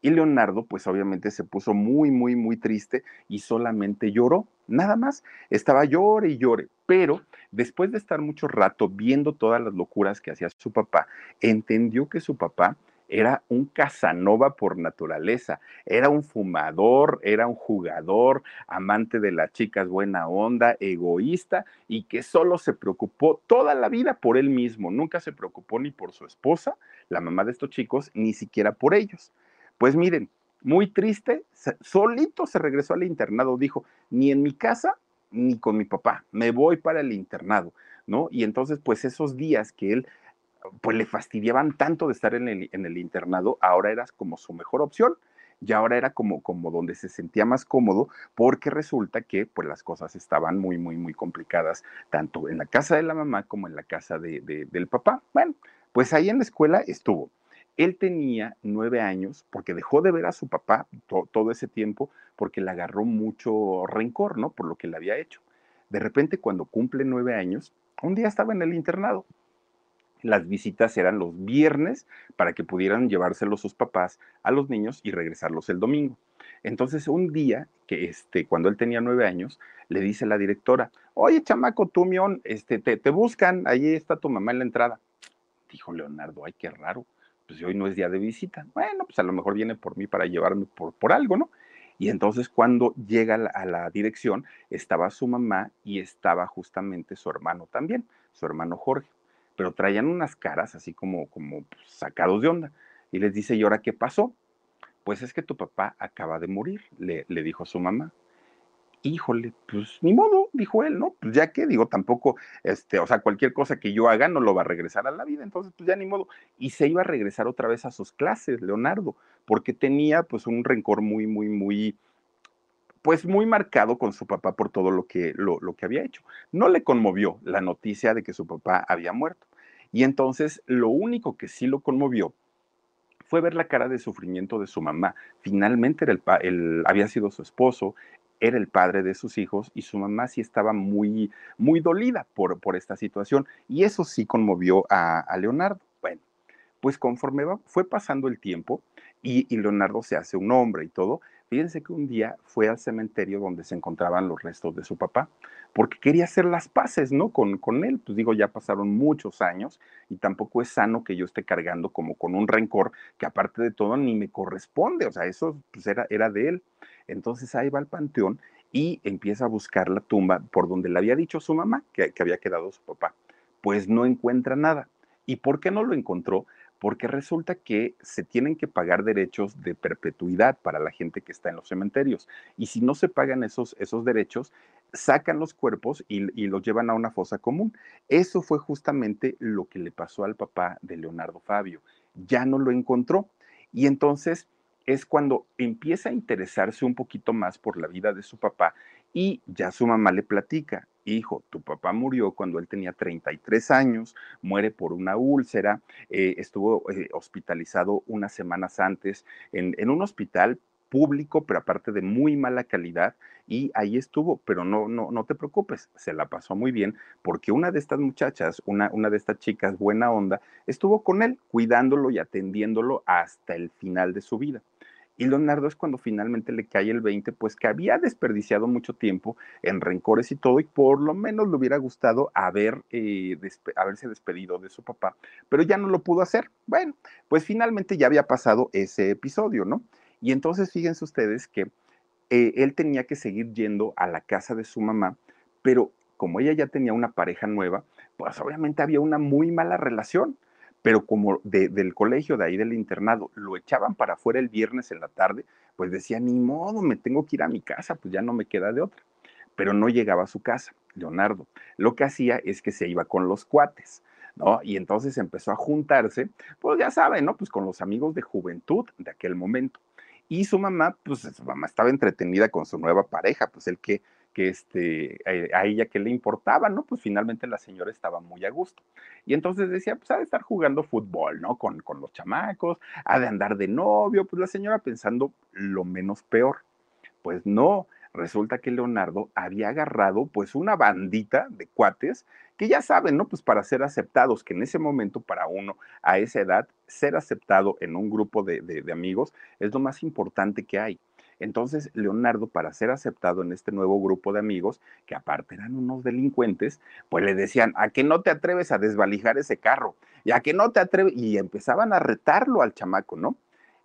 Y Leonardo, pues obviamente se puso muy, muy, muy triste y solamente lloró, nada más. Estaba llore y llore, pero después de estar mucho rato viendo todas las locuras que hacía su papá, entendió que su papá era un Casanova por naturaleza, era un fumador, era un jugador, amante de las chicas buena onda, egoísta y que solo se preocupó toda la vida por él mismo, nunca se preocupó ni por su esposa, la mamá de estos chicos, ni siquiera por ellos. Pues miren, muy triste, solito se regresó al internado, dijo, ni en mi casa ni con mi papá, me voy para el internado, ¿no? Y entonces, pues esos días que él pues le fastidiaban tanto de estar en el, internado, ahora era como su mejor opción y ahora era como, como donde se sentía más cómodo porque resulta que pues las cosas estaban muy, muy, muy complicadas, tanto en la casa de la mamá como en la casa de, del papá. Bueno, pues ahí en la escuela estuvo. Él tenía nueve años porque dejó de ver a su papá todo ese tiempo porque le agarró mucho rencor, ¿no? Por lo que le había hecho. De repente, cuando cumple nueve años, un día estaba en el internado las visitas eran los viernes para que pudieran llevárselos sus papás a los niños y regresarlos el domingo. Entonces, un día, que este, cuando él tenía nueve años, le dice la directora, oye, chamaco, tú, Mion, este, te, te buscan, ahí está tu mamá en la entrada. Dijo Leonardo, ay, qué raro, pues hoy no es día de visita. Bueno, pues a lo mejor viene por mí para llevarme por, por algo, ¿no? Y entonces cuando llega a la dirección, estaba su mamá y estaba justamente su hermano también, su hermano Jorge pero traían unas caras así como, como pues, sacados de onda. Y les dice, ¿y ahora qué pasó? Pues es que tu papá acaba de morir, le, le dijo su mamá. Híjole, pues ni modo, dijo él, ¿no? Pues ya que, digo, tampoco, este, o sea, cualquier cosa que yo haga no lo va a regresar a la vida, entonces, pues ya ni modo. Y se iba a regresar otra vez a sus clases, Leonardo, porque tenía, pues, un rencor muy, muy, muy, pues muy marcado con su papá por todo lo que, lo, que había hecho. No le conmovió la noticia de que su papá había muerto. Y entonces lo único que sí lo conmovió fue ver la cara de sufrimiento de su mamá. Finalmente era el, había sido su esposo, era el padre de sus hijos y su mamá sí estaba muy, muy dolida por, por esta situación. Y eso sí conmovió a, Leonardo. Bueno, pues conforme fue pasando el tiempo y, y Leonardo se hace un hombre y todo, Fíjense que un día fue al cementerio donde se encontraban los restos de su papá, porque quería hacer las paces, ¿no? Con, con él. Pues digo, ya pasaron muchos años y tampoco es sano que yo esté cargando como con un rencor que aparte de todo ni me corresponde. O sea, eso pues era, era de él. Entonces ahí va al panteón y empieza a buscar la tumba por donde le había dicho su mamá que, que había quedado su papá. Pues no encuentra nada. ¿Y por qué no lo encontró? Porque resulta que se tienen que pagar derechos de perpetuidad para la gente que está en los cementerios. Y si no se pagan esos, esos derechos, sacan los cuerpos y, y, los llevan a una fosa común. Eso fue justamente lo que le pasó al papá de Leonardo Fabio. Ya no lo encontró. Y entonces es cuando empieza a interesarse un poquito más por la vida de su papá y ya su mamá le platica, hijo, tu papá murió cuando él tenía 33 años, muere por una úlcera, eh, estuvo eh, hospitalizado unas semanas antes en, en un hospital público, pero aparte de muy mala calidad, y ahí estuvo, pero no, no, no te preocupes, se la pasó muy bien, porque una de estas muchachas, una, una de estas chicas buena onda, estuvo con él, cuidándolo y atendiéndolo hasta el final de su vida. Y Leonardo es cuando finalmente le cae el 20, pues que había desperdiciado mucho tiempo en rencores y todo, y por lo menos le hubiera gustado haber, eh, haberse despedido de su papá, pero ya no lo pudo hacer. Bueno, pues finalmente ya había pasado ese episodio, ¿no? Y entonces fíjense ustedes que eh, él tenía que seguir yendo a la casa de su mamá, pero como ella ya tenía una pareja nueva, pues obviamente había una muy mala relación pero como del colegio, de ahí del internado, lo echaban para afuera el viernes en la tarde, pues decía, ni modo, me tengo que ir a mi casa, pues ya no me queda de otra. Pero no llegaba a su casa, Leonardo. Lo que hacía es que se iba con los cuates, ¿no? Y entonces empezó a juntarse, pues ya saben, ¿no? Pues con los amigos de juventud de aquel momento. Y su mamá, pues su mamá estaba entretenida con su nueva pareja, pues el que que este, eh, a ella que le importaba, ¿no? Pues finalmente la señora estaba muy a gusto. Y entonces decía, pues ha de estar jugando fútbol, ¿no? Con, con los chamacos, ha de andar de novio, pues la señora pensando lo menos peor. Pues no, resulta que Leonardo había agarrado pues una bandita de cuates que ya saben, ¿no? Pues para ser aceptados, que en ese momento para uno a esa edad, ser aceptado en un grupo de, de amigos es lo más importante que hay. Entonces, Leonardo, para ser aceptado en este nuevo grupo de amigos, que aparte eran unos delincuentes, pues le decían, ¿a qué no te atreves a desvalijar ese carro? ¿Y a qué no te atreves? Y empezaban a retarlo al chamaco, ¿no?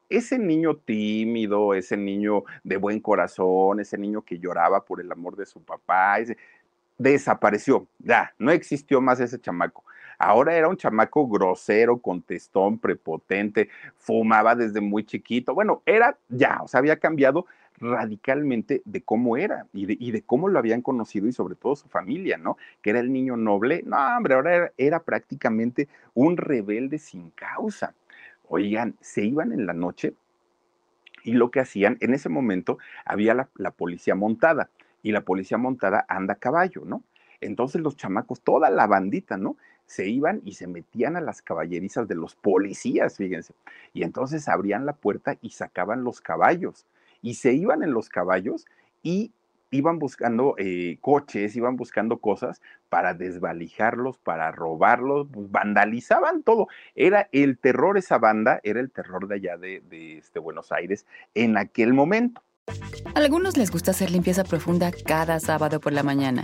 Ese niño tímido, ese niño de buen corazón, ese niño que lloraba por el amor de su papá, desapareció, ya, no existió más ese chamaco. Ahora era un chamaco grosero, contestón, prepotente, fumaba desde muy chiquito. Bueno, era ya, o sea, había cambiado radicalmente de cómo era y de, cómo lo habían conocido y sobre todo su familia, ¿no? Que era el niño noble. No, hombre, ahora era, prácticamente un rebelde sin causa. Oigan, se iban en la noche y lo que hacían, en ese momento había la policía montada y la policía montada anda a caballo, ¿no? Entonces los chamacos, toda la bandita, ¿no? Se iban y se metían a las caballerizas de los policías, fíjense. Y entonces abrían la puerta y sacaban los caballos. Y se iban en los caballos y iban buscando eh, coches, iban buscando cosas para desvalijarlos, para robarlos, pues, vandalizaban todo. Era el terror, esa banda, era el terror de allá de, este, Buenos Aires en aquel momento. A algunos les gusta hacer limpieza profunda cada sábado por la mañana.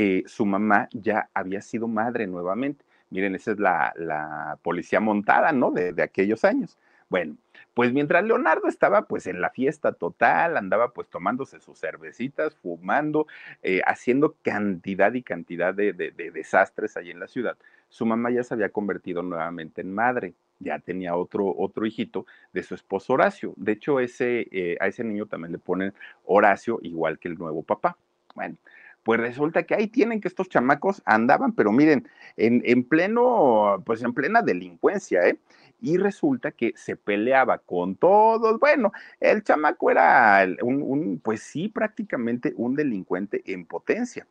eh, su mamá ya había sido madre nuevamente. Miren, esa es la, policía montada, ¿no? De, aquellos años. Bueno, pues mientras Leonardo estaba pues en la fiesta total, andaba pues tomándose sus cervecitas, fumando, eh, haciendo cantidad y cantidad de, de, desastres ahí en la ciudad, su mamá ya se había convertido nuevamente en madre ya tenía otro, otro hijito de su esposo Horacio. De hecho, eh, a ese niño también le ponen Horacio, igual que el nuevo papá. Bueno, pues resulta que ahí tienen que estos chamacos andaban, pero miren, en, en pleno, pues en plena delincuencia, ¿eh? Y resulta que se peleaba con todos. Bueno, el chamaco era un, un, pues sí, prácticamente un delincuente en potencia.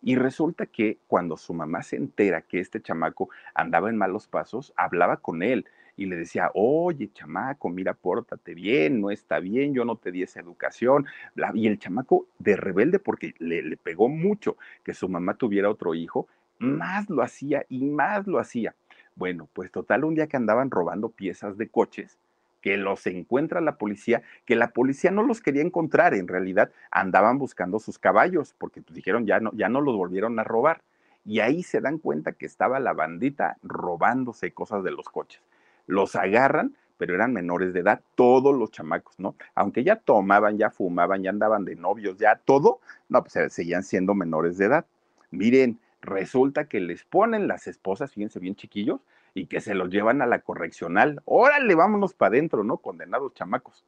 Y resulta que cuando su mamá se entera que este chamaco andaba en malos pasos, hablaba con él y le decía, oye, chamaco, mira, pórtate bien, no está bien, yo no te di esa educación. Y el chamaco de rebelde, porque le, pegó mucho que su mamá tuviera otro hijo, más lo hacía y más lo hacía. Bueno, pues total, un día que andaban robando piezas de coches, que los encuentra la policía, que la policía no los quería encontrar, en realidad andaban buscando sus caballos, porque pues, dijeron ya no, ya no los volvieron a robar. Y ahí se dan cuenta que estaba la bandita robándose cosas de los coches los agarran, pero eran menores de edad, todos los chamacos, ¿no? Aunque ya tomaban, ya fumaban, ya andaban de novios, ya todo, no, pues eh, seguían siendo menores de edad. Miren, resulta que les ponen las esposas, fíjense bien chiquillos, y que se los llevan a la correccional. Órale, vámonos para adentro, ¿no? Condenados chamacos.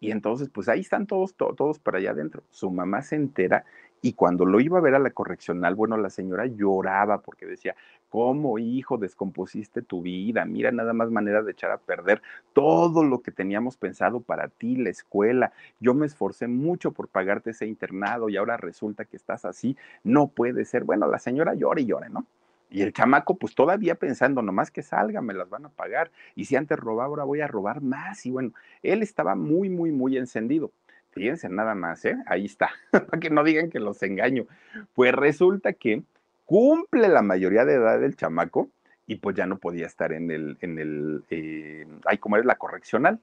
Y entonces, pues ahí están todos, todos para allá adentro. Su mamá se entera y cuando lo iba a ver a la correccional, bueno, la señora lloraba porque decía, ¿cómo, hijo, descompusiste tu vida? Mira, nada más manera de echar a perder todo lo que teníamos pensado para ti, la escuela. Yo me esforcé mucho por pagarte ese internado y ahora resulta que estás así. No puede ser. Bueno, la señora llora y llora, ¿no? Y el chamaco, pues todavía pensando, nomás que salga, me las van a pagar. Y si antes robaba, ahora voy a robar más. Y bueno, él estaba muy, muy, muy encendido. Fíjense nada más, ¿eh? Ahí está, para que no digan que los engaño. Pues resulta que cumple la mayoría de edad del chamaco y pues ya no podía estar en el, en el, eh, ay, ¿cómo es la correccional?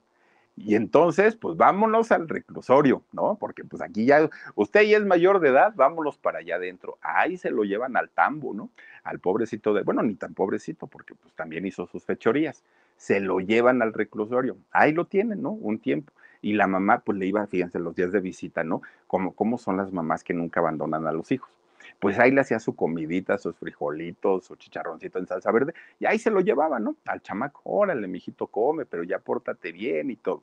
Y entonces, pues vámonos al reclusorio, ¿no? Porque pues aquí ya, usted ya es mayor de edad, vámonos para allá adentro. Ahí se lo llevan al tambo, ¿no? Al pobrecito de, bueno, ni tan pobrecito, porque pues también hizo sus fechorías. Se lo llevan al reclusorio. Ahí lo tienen, ¿no? Un tiempo. Y la mamá, pues le iba, fíjense, los días de visita, ¿no? Como, cómo son las mamás que nunca abandonan a los hijos pues ahí le hacía su comidita, sus frijolitos, su chicharroncito en salsa verde, y ahí se lo llevaba, ¿no? Al chamaco, órale, mijito, come, pero ya pórtate bien y todo.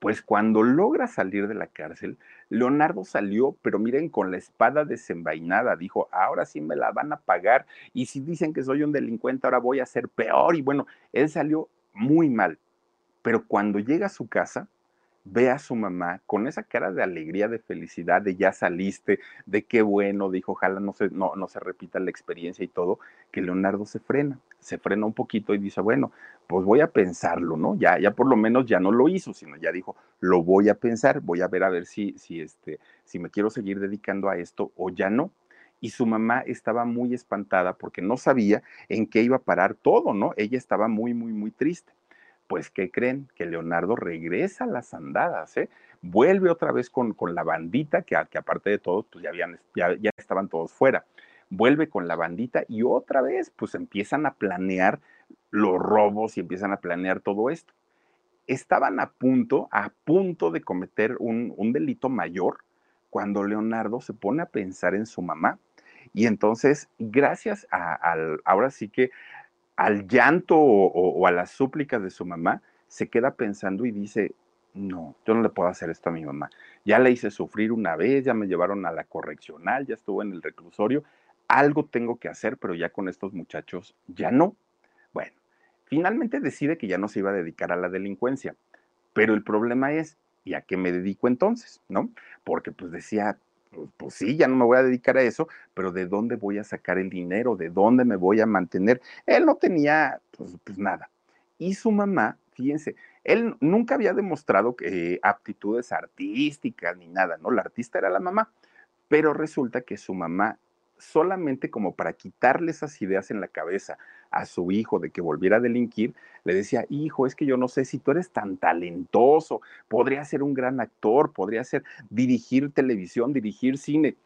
Pues cuando logra salir de la cárcel, Leonardo salió, pero miren, con la espada desenvainada, dijo, ahora sí me la van a pagar, y si dicen que soy un delincuente, ahora voy a ser peor, y bueno, él salió muy mal, pero cuando llega a su casa, ve a su mamá con esa cara de alegría, de felicidad, de ya saliste, de qué bueno, dijo, ojalá no se, no, no se repita la experiencia y todo, que Leonardo se frena, se frena un poquito y dice, bueno, pues voy a pensarlo, ¿no? Ya, ya por lo menos ya no lo hizo, sino ya dijo, lo voy a pensar, voy a ver a ver si, si, este, si me quiero seguir dedicando a esto o ya no. Y su mamá estaba muy espantada porque no sabía en qué iba a parar todo, ¿no? Ella estaba muy, muy, muy triste pues ¿qué creen? Que Leonardo regresa a las andadas, ¿eh? Vuelve otra vez con, con la bandita, que, que, aparte de todo, pues ya, habían, ya, ya estaban todos fuera. Vuelve con la bandita y otra vez, pues empiezan a planear los robos y empiezan a planear todo esto. Estaban a punto, a punto de cometer un, un delito mayor cuando Leonardo se pone a pensar en su mamá. Y entonces, gracias al, ahora sí que al llanto o, a las súplicas de su mamá, se queda pensando y dice, no, yo no le puedo hacer esto a mi mamá. Ya le hice sufrir una vez, ya me llevaron a la correccional, ya estuvo en el reclusorio, algo tengo que hacer, pero ya con estos muchachos ya no. Bueno, finalmente decide que ya no se iba a dedicar a la delincuencia, pero el problema es, ¿y a qué me dedico entonces? ¿No? Porque pues decía, pues, sí, ya no me voy a dedicar a eso, pero ¿de dónde voy a sacar el dinero? ¿De dónde me voy a mantener? Él no tenía, pues, pues nada. Y su mamá, fíjense, él nunca había demostrado que, aptitudes artísticas ni nada, ¿no? La artista era la mamá, pero resulta que su mamá solamente como para quitarle esas ideas en la cabeza a su hijo de que volviera a delinquir, le decía, hijo, es que yo no sé si tú eres tan talentoso, podría ser un gran actor, podría ser dirigir televisión, dirigir cine.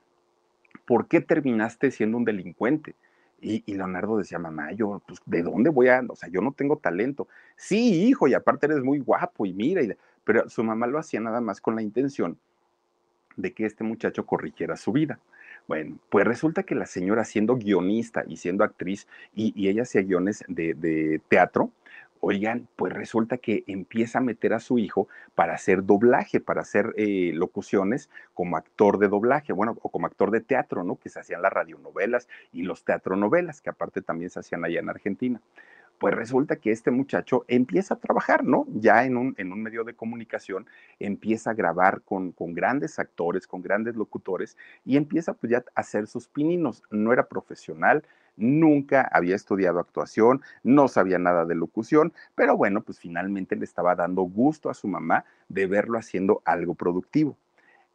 ¿Por qué terminaste siendo un delincuente? Y, Leonardo decía, mamá, yo, pues, ¿de dónde voy a, o sea, yo no tengo talento? Sí, hijo, y aparte eres muy guapo y mira, pero su mamá lo hacía nada más con la intención de que este muchacho corrigiera su vida. Bueno, pues resulta que la señora siendo guionista y siendo actriz y, ella hacía guiones de, teatro, oigan, pues resulta que empieza a meter a su hijo para hacer doblaje, para hacer eh, locuciones como actor de doblaje, bueno, o como actor de teatro, ¿no? Que se hacían las radionovelas y los teatronovelas, que aparte también se hacían allá en Argentina pues resulta que este muchacho empieza a trabajar, ¿no? Ya en un, en un medio de comunicación, empieza a grabar con, con, grandes actores, con grandes locutores, y empieza pues ya a hacer sus pininos. No era profesional, nunca había estudiado actuación, no sabía nada de locución, pero bueno, pues finalmente le estaba dando gusto a su mamá de verlo haciendo algo productivo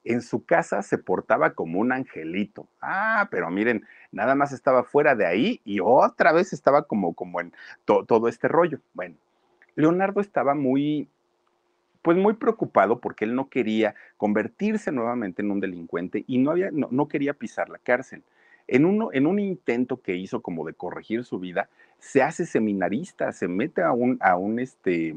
en su casa se portaba como un angelito. Ah, pero miren, nada más estaba fuera de ahí y otra vez estaba como, como en todo este rollo. Bueno, Leonardo estaba muy, pues muy preocupado porque él no quería convertirse nuevamente en un delincuente y no, había, no quería pisar la cárcel. En, uno, en un intento que hizo como de corregir su vida, se hace seminarista, se mete a un, a un este,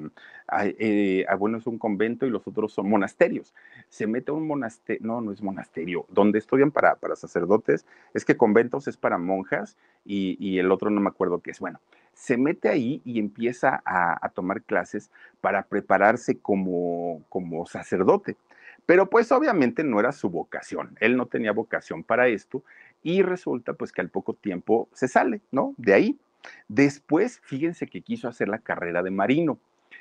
eh, a, bueno, es un convento y los otros son monasterios. Se mete a un monasterio, no, no es monasterio, donde estudian para, para sacerdotes, es que conventos es para monjas y, y, el otro no me acuerdo qué es. Bueno, se mete ahí y empieza a, tomar clases para prepararse como, como sacerdote. Pero pues obviamente no era su vocación, él no tenía vocación para esto y resulta pues que al poco tiempo se sale, ¿no? De ahí. Después, fíjense que quiso hacer la carrera de marino.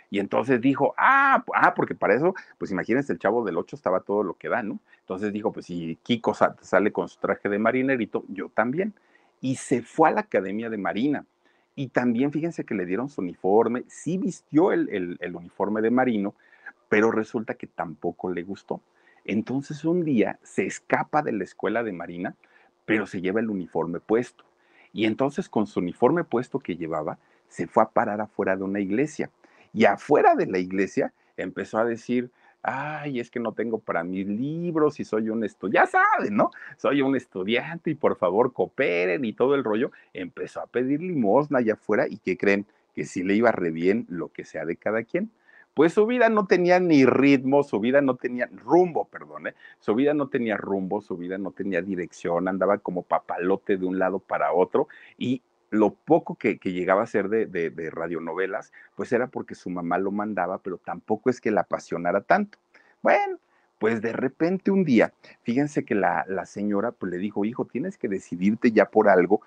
Y entonces dijo, ah, ah, porque para eso, pues imagínense, el chavo del 8 estaba todo lo que da, ¿no? Entonces dijo, pues si Kiko sale con su traje de marinerito, yo también. Y se fue a la Academia de Marina. Y también fíjense que le dieron su uniforme, sí vistió el, el uniforme de marino, pero resulta que tampoco le gustó. Entonces un día se escapa de la escuela de Marina, pero se lleva el uniforme puesto. Y entonces con su uniforme puesto que llevaba, se fue a parar afuera de una iglesia. Y afuera de la iglesia empezó a decir, ay, es que no tengo para mis libros y soy un estudiante, ya saben, ¿no? Soy un estudiante y por favor cooperen y todo el rollo. Empezó a pedir limosna allá afuera y que creen que si le iba re bien lo que sea de cada quien pues su vida no tenía ni ritmo, su vida no tenía rumbo, perdón, ¿eh? su vida no tenía rumbo, su vida no tenía dirección, andaba como papalote de un lado para otro y lo poco que, llegaba a ser de, de, radionovelas, pues era porque su mamá lo mandaba, pero tampoco es que la apasionara tanto. Bueno, pues de repente un día, fíjense que la, la señora pues le dijo, hijo, tienes que decidirte ya por algo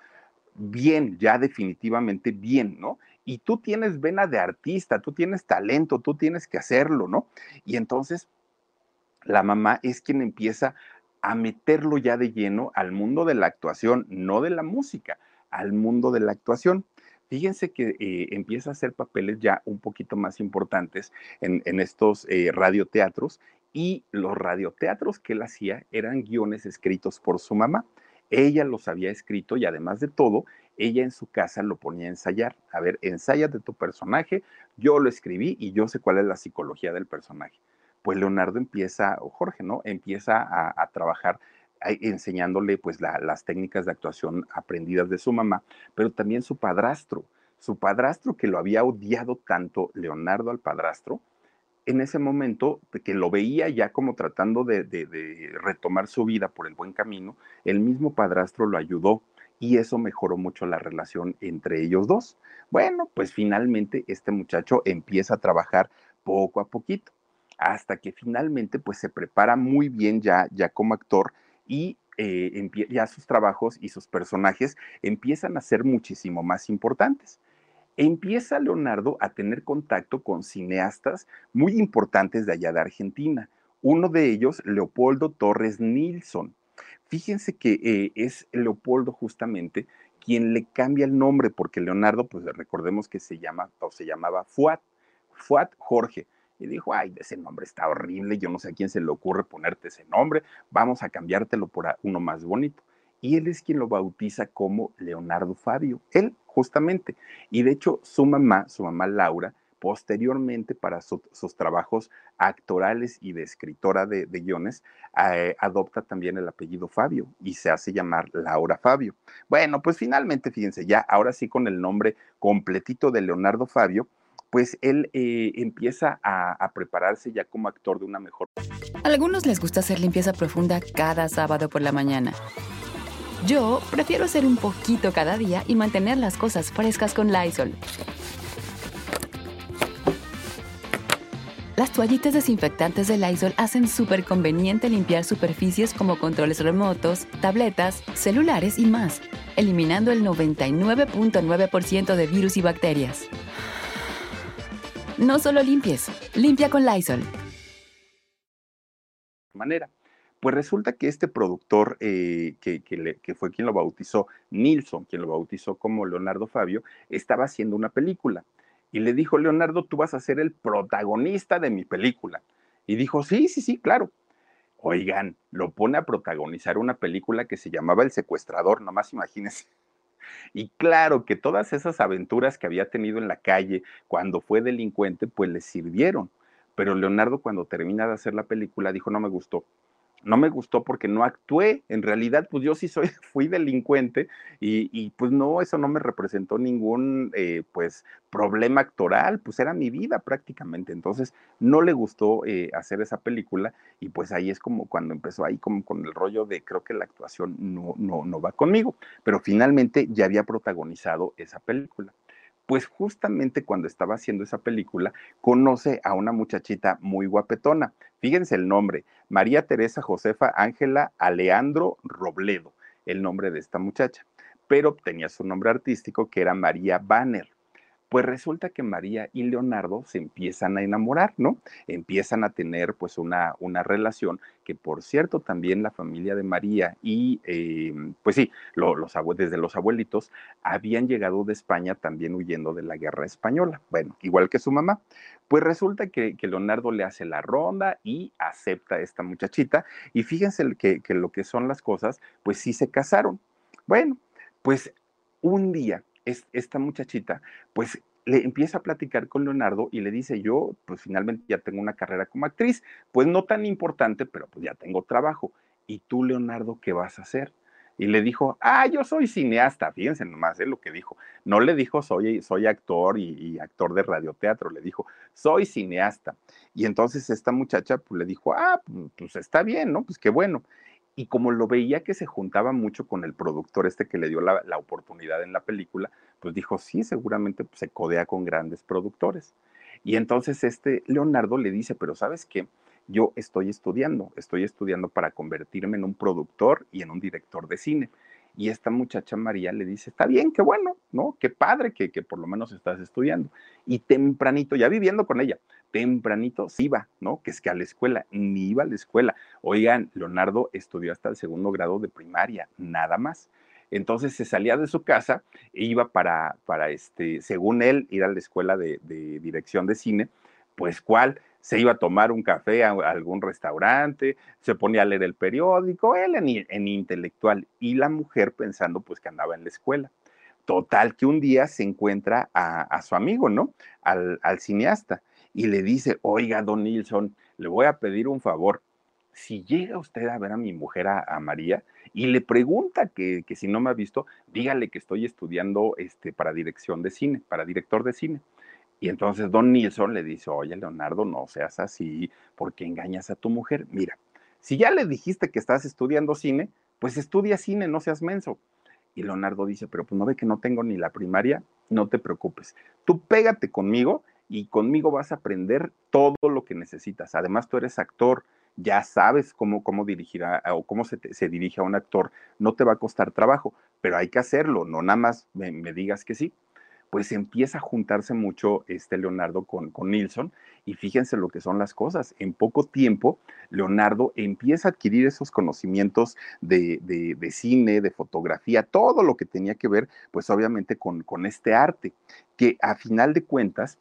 bien, ya definitivamente bien, ¿no? Y tú tienes vena de artista, tú tienes talento, tú tienes que hacerlo, ¿no? Y entonces la mamá es quien empieza a meterlo ya de lleno al mundo de la actuación, no de la música, al mundo de la actuación. Fíjense que eh, empieza a hacer papeles ya un poquito más importantes en, estos eh, radioteatros y los radioteatros que él hacía eran guiones escritos por su mamá. Ella los había escrito y además de todo, ella en su casa lo ponía a ensayar. A ver, de tu personaje, yo lo escribí y yo sé cuál es la psicología del personaje. Pues Leonardo empieza, o Jorge, ¿no? Empieza a, trabajar enseñándole pues las técnicas de actuación aprendidas de su mamá, pero también su padrastro, su padrastro que lo había odiado tanto, Leonardo al padrastro, en ese momento que lo veía ya como tratando de, retomar su vida por el buen camino, el mismo padrastro lo ayudó y eso mejoró mucho la relación entre ellos dos. Bueno, pues finalmente este muchacho empieza a trabajar poco a poquito, hasta que finalmente pues se prepara muy bien ya, ya como actor y eh, ya sus trabajos y sus personajes empiezan a ser muchísimo más importantes. Empieza Leonardo a tener contacto con cineastas muy importantes de allá de Argentina. Uno de ellos, Leopoldo Torres Nilsson Fíjense que eh, es Leopoldo justamente quien le cambia el nombre, porque Leonardo, pues recordemos que se llama o se llamaba Fuat, Fuat Jorge. Y dijo, ay, ese nombre está horrible, yo no sé a quién se le ocurre ponerte ese nombre, vamos a cambiártelo por uno más bonito. Y él es quien lo bautiza como Leonardo Fabio, él justamente. Y de hecho, su mamá, su mamá Laura, posteriormente para sus trabajos actorales y de escritora de, guiones, eh, adopta también el apellido Fabio y se hace llamar Laura Fabio. Bueno, pues finalmente, fíjense, ya ahora sí con el nombre completito de Leonardo Fabio, pues él eh, empieza a, prepararse ya como actor de una mejor. A algunos les gusta hacer limpieza profunda cada sábado por la mañana. Yo prefiero hacer un poquito cada día y mantener las cosas frescas con Lysol. Las toallitas desinfectantes de Lysol hacen súper conveniente limpiar superficies como controles remotos, tabletas, celulares y más, eliminando el 99.9% de virus y bacterias. No solo limpies, limpia con Lysol. Manera. Pues resulta que este productor, eh, que, que, fue quien lo bautizó, Nilsson, quien lo bautizó como Leonardo Fabio, estaba haciendo una película y le dijo, Leonardo, tú vas a ser el protagonista de mi película. Y dijo, sí, sí, sí, claro. Oigan, lo pone a protagonizar una película que se llamaba El secuestrador, nomás imagínense. Y claro que todas esas aventuras que había tenido en la calle cuando fue delincuente, pues le sirvieron. Pero Leonardo cuando termina de hacer la película dijo, no me gustó no me gustó porque no actué. En realidad, pues yo sí soy, fui delincuente y, pues no, eso no me representó ningún eh, pues problema actoral, pues era mi vida prácticamente. Entonces, no le gustó eh, hacer esa película y pues ahí es como cuando empezó ahí como con el rollo de creo que la actuación no, no, no va conmigo, pero finalmente ya había protagonizado esa película. Pues justamente cuando estaba haciendo esa película, conoce a una muchachita muy guapetona. Fíjense el nombre, María Teresa Josefa Ángela Aleandro Robledo, el nombre de esta muchacha. Pero tenía su nombre artístico que era María Banner. Pues resulta que María y Leonardo se empiezan a enamorar, ¿no? Empiezan a tener pues una, una relación que por cierto también la familia de María y eh, pues sí, los, desde los abuelitos habían llegado de España también huyendo de la guerra española, bueno, igual que su mamá. Pues resulta que, Leonardo le hace la ronda y acepta a esta muchachita y fíjense que, que lo que son las cosas, pues sí se casaron. Bueno, pues un día esta muchachita, pues le empieza a platicar con Leonardo y le dice, yo pues finalmente ya tengo una carrera como actriz, pues no tan importante, pero pues ya tengo trabajo. ¿Y tú, Leonardo, qué vas a hacer? Y le dijo, ah, yo soy cineasta, fíjense nomás es lo que dijo. No le dijo, soy, soy actor y, y, actor de radioteatro, le dijo, soy cineasta. Y entonces esta muchacha pues le dijo, ah, pues está bien, ¿no? Pues qué bueno y como lo veía que se juntaba mucho con el productor este que le dio la, oportunidad en la película, pues dijo, sí, seguramente pues, se codea con grandes productores. Y entonces este Leonardo le dice, pero ¿sabes qué? Yo estoy estudiando, estoy estudiando para convertirme en un productor y en un director de cine. Y esta muchacha María le dice, está bien, qué bueno, ¿no? Qué padre que, que por lo menos estás estudiando. Y tempranito, ya viviendo con ella, tempranito se iba, ¿no? Que es que a la escuela, ni iba a la escuela. Oigan, Leonardo estudió hasta el segundo grado de primaria, nada más. Entonces se salía de su casa e iba para, para este, según él, ir a la escuela de, de dirección de cine, pues cuál, se iba a tomar un café a algún restaurante, se ponía a leer el periódico, él en, intelectual y la mujer pensando pues que andaba en la escuela. Total que un día se encuentra a, su amigo, ¿no? Al, cineasta y le dice, oiga, don Nilsson, le voy a pedir un favor. Si llega usted a ver a mi mujer, a, María, y le pregunta que, que, si no me ha visto, dígale que estoy estudiando este, para dirección de cine, para director de cine. Y entonces Don Nilsson le dice, oye Leonardo, no seas así, porque engañas a tu mujer. Mira, si ya le dijiste que estás estudiando cine, pues estudia cine, no seas menso. Y Leonardo dice, pero pues no ve que no tengo ni la primaria, no te preocupes. Tú pégate conmigo y conmigo vas a aprender todo lo que necesitas. Además, tú eres actor, ya sabes cómo, cómo dirigir o cómo se, se, dirige a un actor. No te va a costar trabajo, pero hay que hacerlo, no nada más me digas que sí pues empieza a juntarse mucho este Leonardo con, con Nilsson y fíjense lo que son las cosas. En poco tiempo, Leonardo empieza a adquirir esos conocimientos de, de, cine, de fotografía, todo lo que tenía que ver, pues obviamente con, con este arte, que a final de cuentas,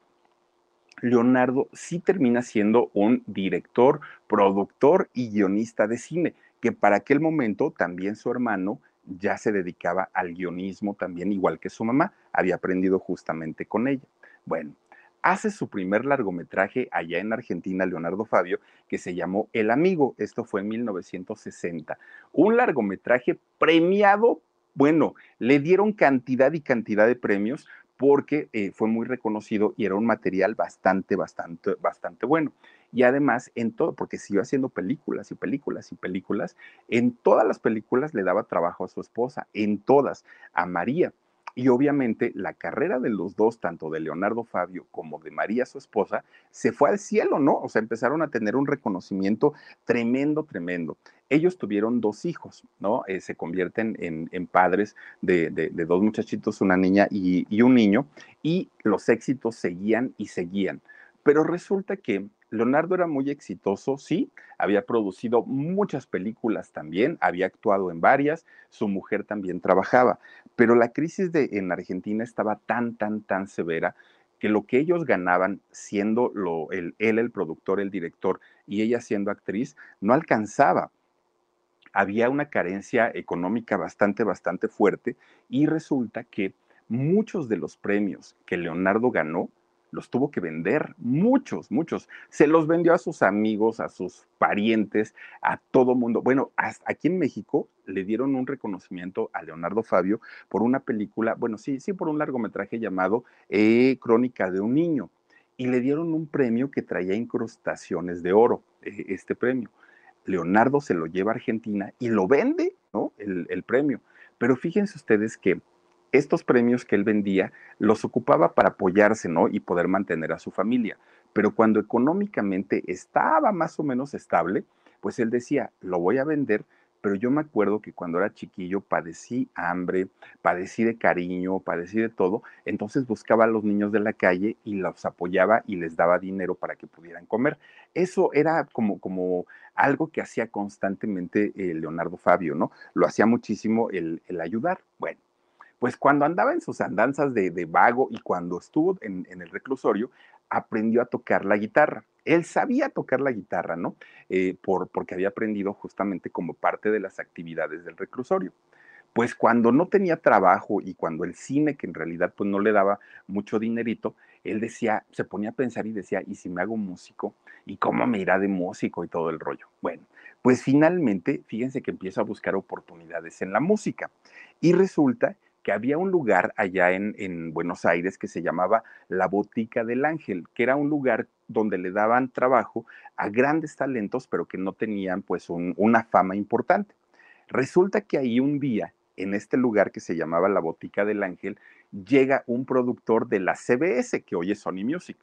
Leonardo sí termina siendo un director, productor y guionista de cine, que para aquel momento también su hermano ya se dedicaba al guionismo también, igual que su mamá, había aprendido justamente con ella. Bueno, hace su primer largometraje allá en Argentina, Leonardo Fabio, que se llamó El Amigo. Esto fue en 1960. Un largometraje premiado, bueno, le dieron cantidad y cantidad de premios porque eh, fue muy reconocido y era un material bastante, bastante, bastante bueno y además en todo, porque siguió haciendo películas y películas y películas, en todas las películas le daba trabajo a su esposa, en todas, a María. Y obviamente la carrera de los dos, tanto de Leonardo Fabio como de María, su esposa, se fue al cielo, ¿no? O sea, empezaron a tener un reconocimiento tremendo, tremendo. Ellos tuvieron dos hijos, ¿no? Eh, se convierten en, padres de, dos muchachitos, una niña y, y un niño, y los éxitos seguían y seguían. Pero resulta que Leonardo era muy exitoso, sí, había producido muchas películas también, había actuado en varias, su mujer también trabajaba, pero la crisis de, en Argentina estaba tan, tan, tan severa que lo que ellos ganaban siendo él el productor, el director y ella siendo actriz, no alcanzaba. Había una carencia económica bastante, bastante fuerte y resulta que muchos de los premios que Leonardo ganó, los tuvo que vender, muchos, muchos. Se los vendió a sus amigos, a sus parientes, a todo mundo. Bueno, hasta aquí en México le dieron un reconocimiento a Leonardo Fabio por una película, bueno, sí, sí, por un largometraje llamado eh, Crónica de un niño. Y le dieron un premio que traía incrustaciones de oro, eh, este premio. Leonardo se lo lleva a Argentina y lo vende, ¿no? El premio. Pero fíjense ustedes que estos premios que él vendía los ocupaba para apoyarse, ¿no? Y poder mantener a su familia. Pero cuando económicamente estaba más o menos estable, pues él decía, lo voy a vender pero yo me acuerdo que cuando era chiquillo padecí hambre, padecí de cariño, padecí de todo, entonces buscaba a los niños de la calle y los apoyaba y les daba dinero para que pudieran comer. Eso era como, como algo que hacía constantemente eh, Leonardo Fabio, ¿no? Lo hacía muchísimo el, ayudar. Bueno, pues cuando andaba en sus andanzas de, vago y cuando estuvo en, el reclusorio, aprendió a tocar la guitarra. Él sabía tocar la guitarra, ¿no? Eh, por, porque había aprendido justamente como parte de las actividades del reclusorio. Pues cuando no tenía trabajo y cuando el cine, que en realidad pues no le daba mucho dinerito, él decía, se ponía a pensar y decía, ¿y si me hago músico? ¿Y cómo me irá de músico y todo el rollo? Bueno, pues finalmente, fíjense que empieza a buscar oportunidades en la música. Y resulta que había un lugar allá en, Buenos Aires que se llamaba La Botica del Ángel, que era un lugar donde le daban trabajo a grandes talentos, pero que no tenían pues una fama importante. Resulta que ahí un día, en este lugar que se llamaba La Botica del Ángel, llega un productor de la CBS, que hoy es Sony Music.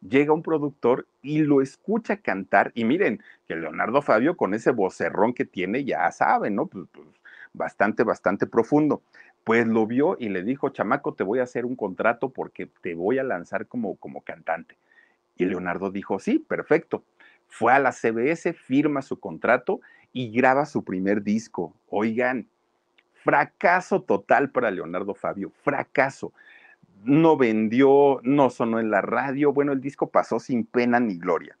Llega un productor y lo escucha cantar, y miren que Leonardo Fabio con ese vocerrón que tiene, ya sabe, ¿no? Pues, pues, bastante, bastante profundo pues lo vio y le dijo, chamaco, te voy a hacer un contrato porque te voy a lanzar como, como cantante. Y Leonardo dijo, sí, perfecto. Fue a la CBS, firma su contrato y graba su primer disco. Oigan, fracaso total para Leonardo Fabio, fracaso. No vendió, no sonó en la radio, bueno, el disco pasó sin pena ni gloria.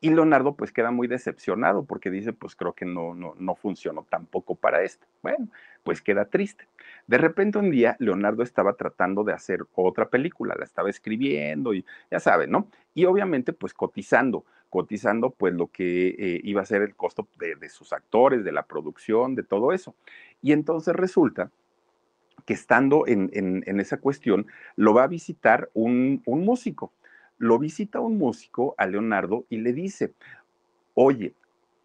Y Leonardo pues queda muy decepcionado porque dice, pues creo que no, no, no funcionó tampoco para esto. Bueno, pues queda triste. De repente un día Leonardo estaba tratando de hacer otra película, la estaba escribiendo y ya saben, ¿no? Y obviamente pues cotizando, cotizando pues lo que eh, iba a ser el costo de, sus actores, de la producción, de todo eso. Y entonces resulta que estando en, en, esa cuestión, lo va a visitar un, un músico lo visita un músico a Leonardo y le dice, oye,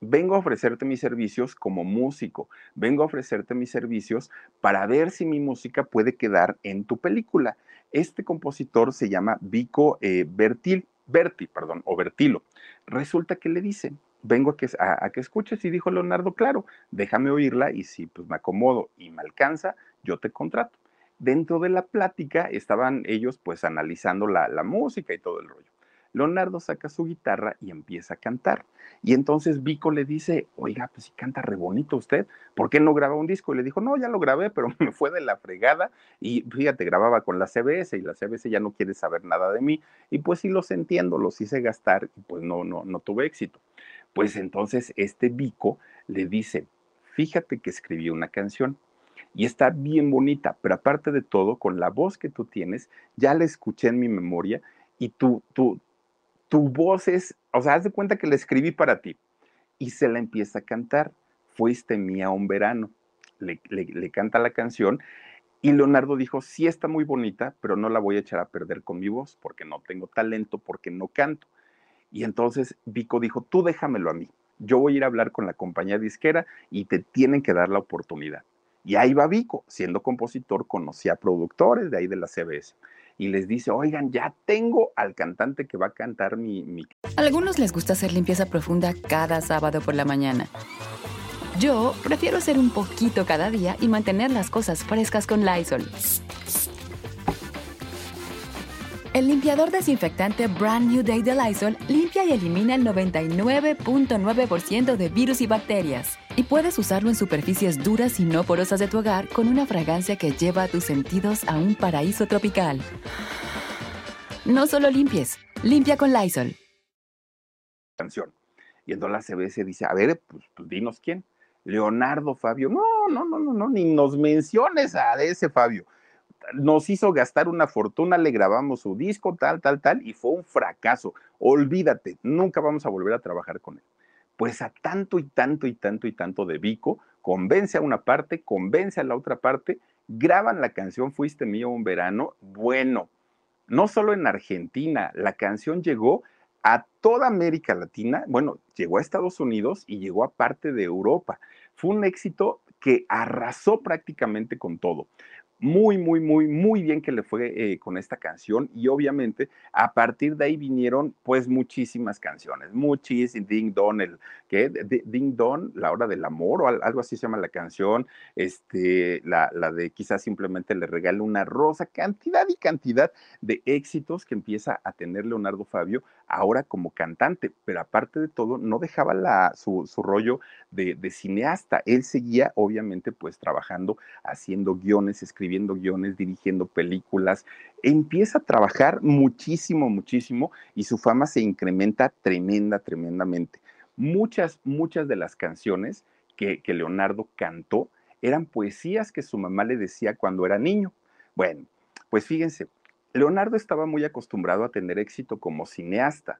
vengo a ofrecerte mis servicios como músico, vengo a ofrecerte mis servicios para ver si mi música puede quedar en tu película. Este compositor se llama Vico eh, Bertil, Berti, perdón, o Bertilo. Resulta que le dice, vengo a que, escuches y dijo Leonardo, claro, déjame oírla y si pues me acomodo y me alcanza, yo te contrato dentro de la plática estaban ellos pues analizando la, música y todo el rollo. Leonardo saca su guitarra y empieza a cantar. Y entonces Vico le dice, oiga, pues si canta re bonito usted, ¿por qué no graba un disco? Y le dijo, no, ya lo grabé, pero me fue de la fregada. Y fíjate, grababa con la CBS y la CBS ya no quiere saber nada de mí. Y pues sí los entiendo, los hice gastar y pues no, no, no tuve éxito. Pues entonces este Vico le dice, fíjate que escribí una canción y está bien bonita, pero aparte de todo, con la voz que tú tienes, ya la escuché en mi memoria y tu, tu, tu voz es, o sea, haz de cuenta que la escribí para ti y se la empieza a cantar. Fuiste mía un verano. Le, le, canta la canción y Leonardo dijo, sí está muy bonita, pero no la voy a echar a perder con mi voz porque no tengo talento, porque no canto. Y entonces Vico dijo, tú déjamelo a mí. Yo voy a ir a hablar con la compañía disquera y te tienen que dar la oportunidad. Y ahí va Vico, siendo compositor, conocía productores de ahí de la CBS. Y les dice, oigan, ya tengo al cantante que va a cantar mi... mi... algunos les gusta hacer limpieza profunda cada sábado por la mañana. Yo prefiero hacer un poquito cada día y mantener las cosas frescas con Lysol. El limpiador desinfectante Brand New Day de Lysol limpia y elimina el 99.9% de virus y bacterias. Y puedes usarlo en superficies duras y no porosas de tu hogar con una fragancia que lleva a tus sentidos a un paraíso tropical. No solo limpies, limpia con Lysol. Canción. Y entonces la CBS dice, a ver, pues, pues, dinos quién. Leonardo Fabio. No, no, no, no, no, ni nos menciones a ese Fabio nos hizo gastar una fortuna, le grabamos su disco, tal, tal, tal, y fue un fracaso. Olvídate, nunca vamos a volver a trabajar con él. Pues a tanto y tanto y tanto y tanto de Vico, convence a una parte, convence a la otra parte, graban la canción Fuiste mío un verano. Bueno, no solo en Argentina, la canción llegó a toda América Latina, bueno, llegó a Estados Unidos y llegó a parte de Europa. Fue un éxito que arrasó prácticamente con todo muy, muy, muy, muy bien que le fue eh, con esta canción y obviamente a partir de ahí vinieron pues muchísimas canciones, muchis, Ding Don, el Ding Don, la hora del amor o algo así se llama la canción, este, la, la de quizás simplemente le regale una rosa, cantidad y cantidad de éxitos que empieza a tener Leonardo Fabio ahora como cantante, pero aparte de todo no dejaba la, su, rollo de, cineasta, él seguía obviamente pues trabajando, haciendo guiones, escribiendo escribiendo guiones, dirigiendo películas, empieza a trabajar muchísimo, muchísimo y su fama se incrementa tremenda, tremendamente. Muchas, muchas de las canciones que, que Leonardo cantó eran poesías que su mamá le decía cuando era niño. Bueno, pues fíjense, Leonardo estaba muy acostumbrado a tener éxito como cineasta,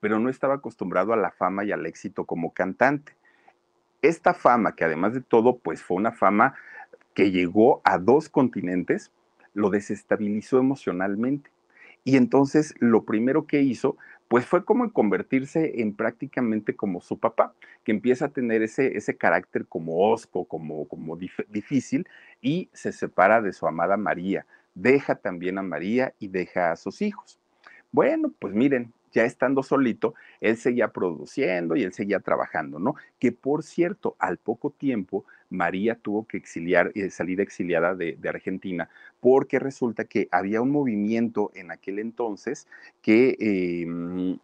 pero no estaba acostumbrado a la fama y al éxito como cantante. Esta fama, que además de todo, pues fue una fama que llegó a dos continentes, lo desestabilizó emocionalmente. Y entonces lo primero que hizo, pues fue como convertirse en prácticamente como su papá, que empieza a tener ese, ese carácter como osco, como, como difícil, y se separa de su amada María. Deja también a María y deja a sus hijos. Bueno, pues miren, ya estando solito, él seguía produciendo y él seguía trabajando, ¿no? Que por cierto, al poco tiempo, María tuvo que exiliar, eh, salir exiliada de, Argentina, porque resulta que había un movimiento en aquel entonces que em,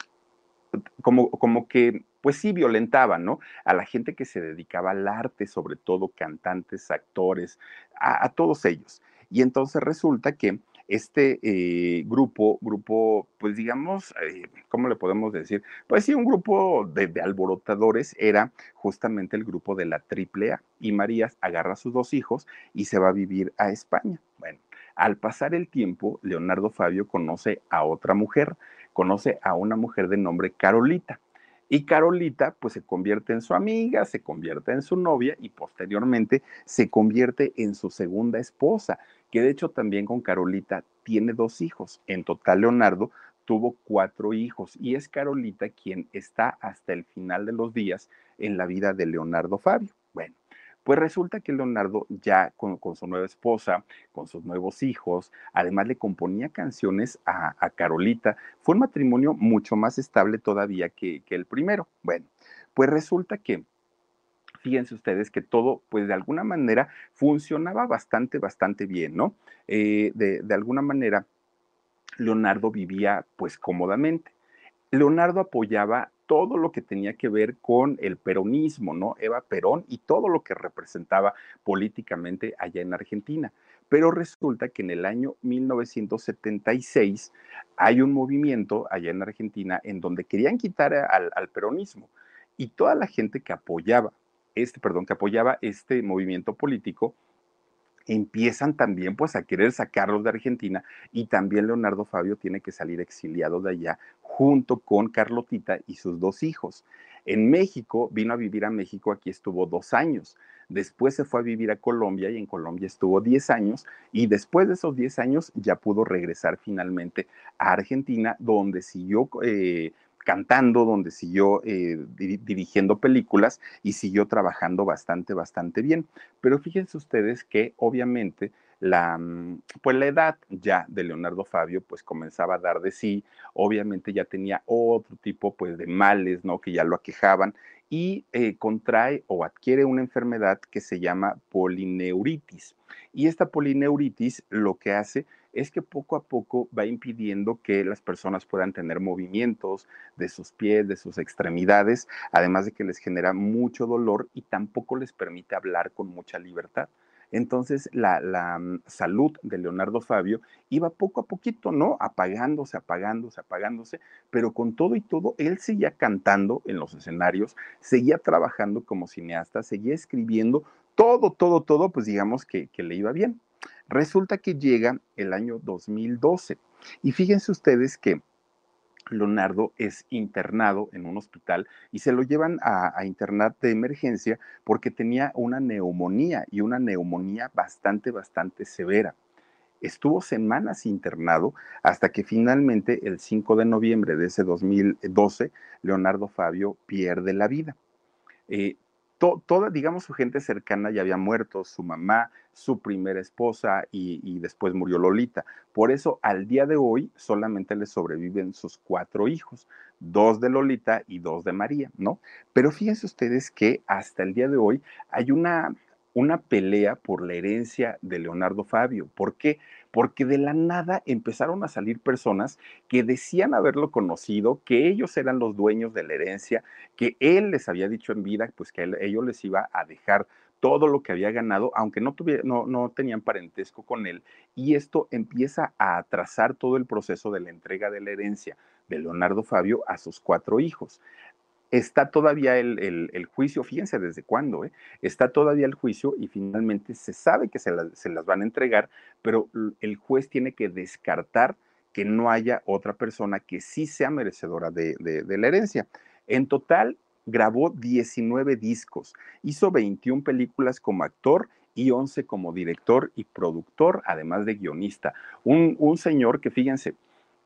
como, como que pues sí violentaba, ¿no? A la gente que se dedicaba al arte, sobre todo cantantes, actores, a todos ellos. Y entonces resulta que este eh, grupo, grupo, pues digamos, eh, ¿cómo le podemos decir? Pues sí, un grupo de, alborotadores era justamente el grupo de la AAA y Marías agarra a sus dos hijos y se va a vivir a España. Bueno, al pasar el tiempo, Leonardo Fabio conoce a otra mujer, conoce a una mujer de nombre Carolita. Y Carolita pues se convierte en su amiga, se convierte en su novia y posteriormente se convierte en su segunda esposa que de hecho también con Carolita tiene dos hijos. En total, Leonardo tuvo cuatro hijos y es Carolita quien está hasta el final de los días en la vida de Leonardo Fabio. Bueno, pues resulta que Leonardo ya con, su nueva esposa, con sus nuevos hijos, además le componía canciones a, Carolita. Fue un matrimonio mucho más estable todavía que, que el primero. Bueno, pues resulta que fíjense ustedes que todo, pues de alguna manera funcionaba bastante, bastante bien, ¿no? Eh, de, de alguna manera, Leonardo vivía pues cómodamente. Leonardo apoyaba todo lo que tenía que ver con el peronismo, ¿no? Eva Perón y todo lo que representaba políticamente allá en Argentina. Pero resulta que en el año 1976 hay un movimiento allá en Argentina en donde querían quitar al, peronismo y toda la gente que apoyaba este, perdón, que apoyaba este movimiento político, empiezan también pues a querer sacarlos de Argentina y también Leonardo Fabio tiene que salir exiliado de allá junto con Carlotita y sus dos hijos. En México, vino a vivir a México, aquí estuvo dos años. Después se fue a vivir a Colombia y en Colombia estuvo diez años y después de esos diez años ya pudo regresar finalmente a Argentina, donde siguió eh, cantando, donde siguió eh, dirigiendo películas y siguió trabajando bastante, bastante bien. Pero fíjense ustedes que obviamente la, mm, pues la edad ya de Leonardo Fabio pues comenzaba a dar de sí, obviamente ya tenía otro tipo pues de males, ¿no? Que ya lo aquejaban y eh, contrae o adquiere una enfermedad que se llama polineuritis. Y esta polineuritis lo que hace es que poco a poco va impidiendo que las personas puedan tener movimientos de sus pies, de sus extremidades, además de que les genera mucho dolor y tampoco les permite hablar con mucha libertad. Entonces la, mm, salud de Leonardo Fabio iba poco a poquito, ¿no? Apagándose, apagándose, apagándose, pero con todo y todo, él seguía cantando en los escenarios, seguía trabajando como cineasta, seguía escribiendo, todo, todo, todo, pues digamos que le iba bien. Resulta que llega el año 2012 y fíjense ustedes que Leonardo es internado en un hospital y se lo llevan a, internar de emergencia porque tenía una neumonía y una neumonía bastante, bastante severa. Estuvo semanas internado hasta que finalmente el 5 de noviembre de ese 2012 Leonardo Fabio pierde la vida. Eh, toda, digamos, su gente cercana ya había muerto, su mamá, su primera esposa y, después murió Lolita. Por eso al día de hoy solamente le sobreviven sus cuatro hijos, dos de Lolita y dos de María, ¿no? Pero fíjense ustedes que hasta el día de hoy hay una, una pelea por la herencia de Leonardo Fabio. ¿Por qué? Porque de la nada empezaron a salir personas que decían haberlo conocido, que ellos eran los dueños de la herencia, que él les había dicho en vida, pues que él, ellos les iba a dejar todo lo que había ganado, aunque no, no, no tenían parentesco con él. Y esto empieza a atrasar todo el proceso de la entrega de la herencia de Leonardo Fabio a sus cuatro hijos está todavía el, juicio, fíjense desde cuándo, ¿eh? está todavía el juicio y finalmente se sabe que se, las van a entregar, pero el juez tiene que descartar que no haya otra persona que sí sea merecedora de, de la herencia. En total, grabó 19 discos, hizo 21 películas como actor y 11 como director y productor, además de guionista. Un, un señor que, fíjense,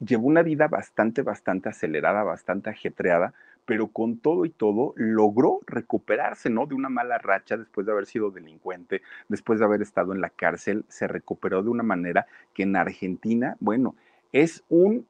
llevó una vida bastante, bastante acelerada, bastante ajetreada, pero con todo y todo logró recuperarse, ¿no? De una mala racha después de haber sido delincuente, después de haber estado en la cárcel, se recuperó de una manera que en Argentina, bueno, es un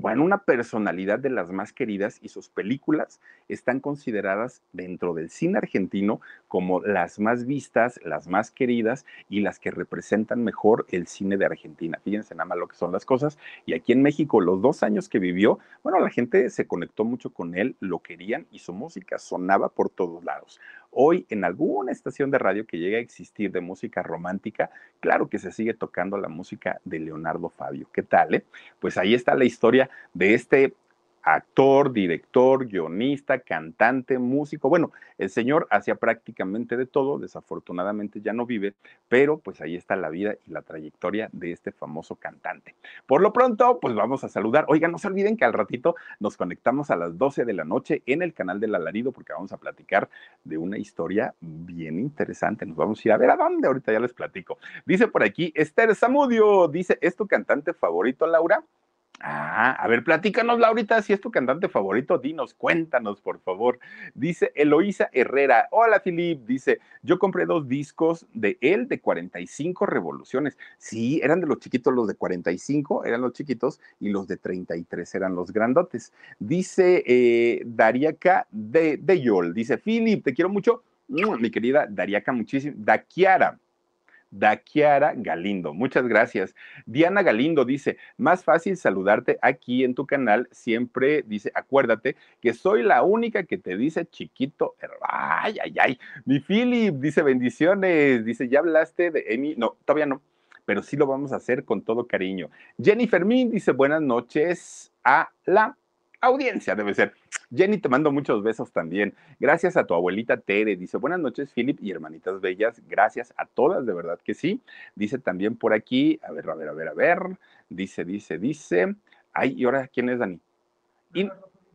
bueno, una personalidad de las más queridas y sus películas están consideradas dentro del cine argentino como las más vistas, las más queridas y las que representan mejor el cine de Argentina. Fíjense nada más lo que son las cosas. Y aquí en México, los dos años que vivió, bueno, la gente se conectó mucho con él, lo querían y su música sonaba por todos lados. Hoy en alguna estación de radio que llegue a existir de música romántica, claro que se sigue tocando la música de Leonardo Fabio. ¿Qué tal? Eh? Pues ahí está la historia de este actor, director, guionista, cantante, músico. Bueno, el señor hacía prácticamente de todo, desafortunadamente ya no vive, pero pues ahí está la vida y la trayectoria de este famoso cantante. Por lo pronto, pues vamos a saludar. Oigan, no se olviden que al ratito nos conectamos a las 12 de la noche en el canal del Alarido porque vamos a platicar de una historia bien interesante. Nos vamos a ir a ver a dónde, ahorita ya les platico. Dice por aquí Esther Zamudio, dice, ¿es tu cantante favorito, Laura? Ah, a ver, platícanos, Laurita, si es tu cantante favorito, dinos, cuéntanos, por favor. Dice Eloísa Herrera. Hola, Filip. Dice, yo compré dos discos de él de 45 revoluciones. Sí, eran de los chiquitos los de 45, eran los chiquitos, y los de 33 eran los grandotes. Dice eh, Dariaca de, de Yol. Dice, Filip, te quiero mucho. Mi querida Dariaca, muchísimo. Dakiara. Dakiara Galindo. Muchas gracias. Diana Galindo dice, más fácil saludarte aquí en tu canal. Siempre dice, acuérdate que soy la única que te dice chiquito. Ay, ay, ay. Mi Philip dice, bendiciones. Dice, ¿ya hablaste de Emi? No, todavía no, pero sí lo vamos a hacer con todo cariño. Jenny Fermín dice, buenas noches a la audiencia, debe ser. Jenny, te mando muchos besos también. Gracias a tu abuelita Tere. Dice, buenas noches, Philip y hermanitas bellas. Gracias a todas, de verdad que sí. Dice también por aquí, a ver, a ver, a ver, a ver. Dice, dice, dice. Ay, ¿y ahora quién es Dani?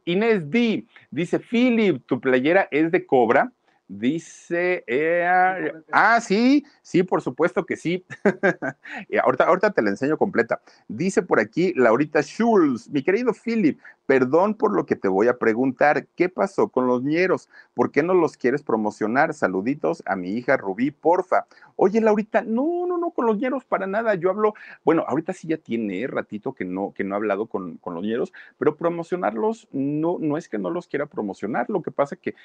Inés D. Dice, Philip, tu playera es de cobra. Dice, eh, ah, sí, sí, por supuesto que sí. ahorita, ahorita te la enseño completa. Dice por aquí Laurita Schulz, mi querido Philip, perdón por lo que te voy a preguntar. ¿Qué pasó con los ñeros? ¿Por qué no los quieres promocionar? Saluditos a mi hija Rubí, porfa. Oye, Laurita, no, no, no, con los ñeros para nada. Yo hablo, bueno, ahorita sí ya tiene ratito que no, que no he hablado con, con los ñeros, pero promocionarlos no, no es que no los quiera promocionar. Lo que pasa que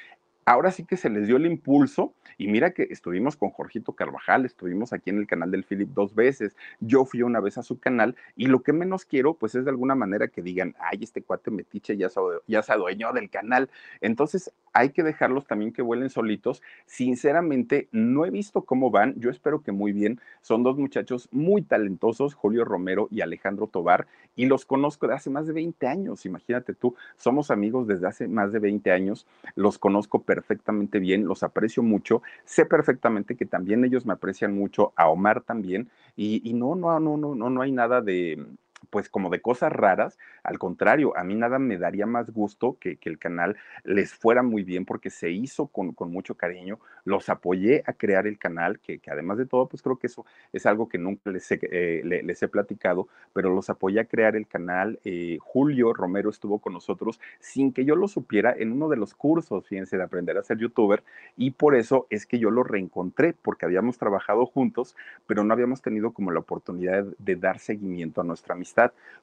ahora sí que se les dio el impulso y mira que estuvimos con Jorgito Carvajal, estuvimos aquí en el canal del Philip dos veces, yo fui una vez a su canal y lo que menos quiero pues es de alguna manera que digan, ay, este cuate metiche ya se, ya adueñó del canal. Entonces hay que dejarlos también que vuelen solitos. Sinceramente, no he visto cómo van, yo espero que muy bien. Son dos muchachos muy talentosos, Julio Romero y Alejandro Tobar, y los conozco de hace más de 20 años, imagínate tú, somos amigos desde hace más de 20 años, los conozco perfectamente bien, los aprecio mucho, sé perfectamente que también ellos me aprecian mucho, a Omar también, y, no, no, no, no, no, no hay nada de pues como de cosas raras. Al contrario, a mí nada me daría más gusto que, el canal les fuera muy bien porque se hizo con, mucho cariño. Los apoyé a crear el canal, que, además de todo, pues creo que eso es algo que nunca les he, eh, les he platicado, pero los apoyé a crear el canal. Eh, Julio Romero estuvo con nosotros sin que yo lo supiera en uno de los cursos, fíjense, de aprender a ser youtuber, y por eso es que yo lo reencontré, porque habíamos trabajado juntos, pero no habíamos tenido como la oportunidad de dar seguimiento a nuestra amistad.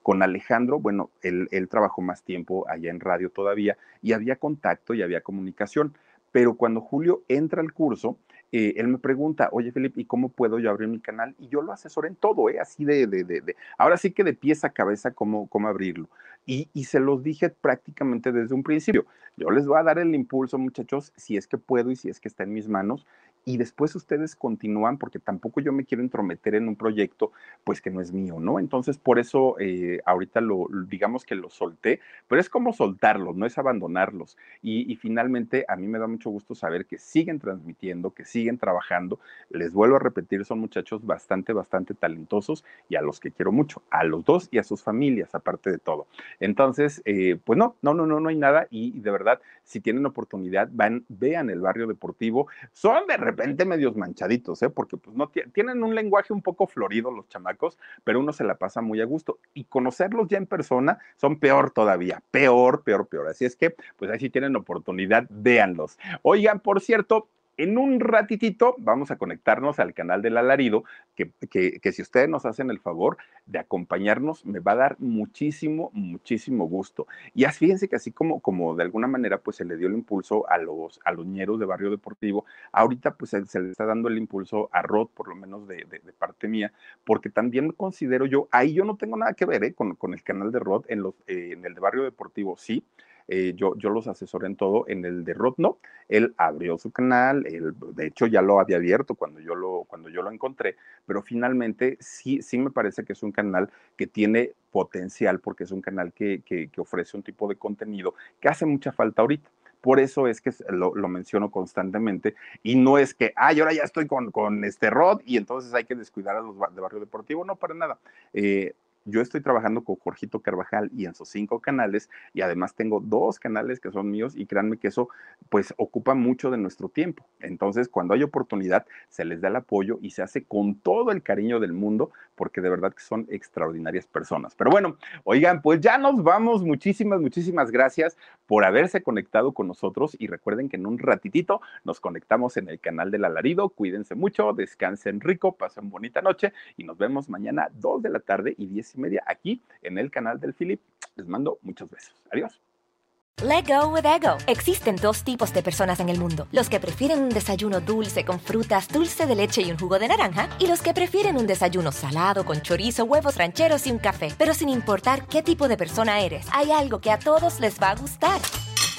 Con Alejandro, bueno, él, trabajó más tiempo allá en radio todavía y había contacto y había comunicación. Pero cuando Julio entra al curso, eh, él me pregunta, oye Felipe, ¿y cómo puedo yo abrir mi canal? Y yo lo asesoro en todo, ¿eh? así de, de, de, ahora sí que de pies a cabeza cómo, cómo abrirlo. Y, y, se los dije prácticamente desde un principio. Yo les voy a dar el impulso, muchachos, si es que puedo y si es que está en mis manos y después ustedes continúan porque tampoco yo me quiero entrometer en un proyecto pues que no es mío, ¿no? Entonces por eso eh, ahorita lo digamos que lo solté, pero es como soltarlos, no es abandonarlos. Y, finalmente a mí me da mucho gusto saber que siguen transmitiendo, que siguen trabajando. Les vuelvo a repetir, son muchachos bastante, bastante talentosos y a los que quiero mucho, a los dos y a sus familias, aparte de todo. Entonces, eh, pues no, no, no, no, no hay nada y, de verdad, si tienen oportunidad, van, vean el barrio deportivo. Son de repente medios manchaditos, ¿eh? porque pues no tienen un lenguaje un poco florido los chamacos, pero uno se la pasa muy a gusto. Y conocerlos ya en persona son peor todavía, peor, peor, peor. Así es que, pues ahí si tienen oportunidad, véanlos. Oigan, por cierto, en un ratitito vamos a conectarnos al canal del alarido, que, que, si ustedes nos hacen el favor de acompañarnos, me va a dar muchísimo, muchísimo gusto. Y así, fíjense que así como, como de alguna manera pues se le dio el impulso a los, a los ñeros de Barrio Deportivo, ahorita pues se, le está dando el impulso a Rod, por lo menos de, de, parte mía, porque también considero yo, ahí yo no tengo nada que ver ¿eh? con, con, el canal de Rod, en, los, eh, en el de Barrio Deportivo sí, eh, yo, yo los asesoré en todo. En el de Rotno, él abrió su canal, él, de hecho ya lo había abierto cuando yo lo, cuando yo lo encontré, pero finalmente sí, sí me parece que es un canal que tiene potencial porque es un canal que, que, ofrece un tipo de contenido que hace mucha falta ahorita. Por eso es que lo, lo, menciono constantemente y no es que, ay, ahora ya estoy con, con este Rod y entonces hay que descuidar a los de Barrio Deportivo. No, para nada. Eh, yo estoy trabajando con Jorgito Carvajal y en sus cinco canales y además tengo dos canales que son míos y créanme que eso pues ocupa mucho de nuestro tiempo. Entonces cuando hay oportunidad se les da el apoyo y se hace con todo el cariño del mundo porque de verdad que son extraordinarias personas. Pero bueno, oigan, pues ya nos vamos. Muchísimas, muchísimas gracias por haberse conectado con nosotros y recuerden que en un ratitito nos conectamos en el canal del alarido. Cuídense mucho, descansen rico, pasen bonita noche y nos vemos mañana 2 de la tarde y 10 y media aquí en el canal del Philip. Les mando muchos besos. Adiós. Let go with ego. Existen dos tipos de personas en el mundo: los que prefieren un desayuno dulce con frutas, dulce de leche y un jugo de naranja, y los que prefieren un desayuno salado con chorizo, huevos rancheros y un café. Pero sin importar qué tipo de persona eres, hay algo que a todos les va a gustar.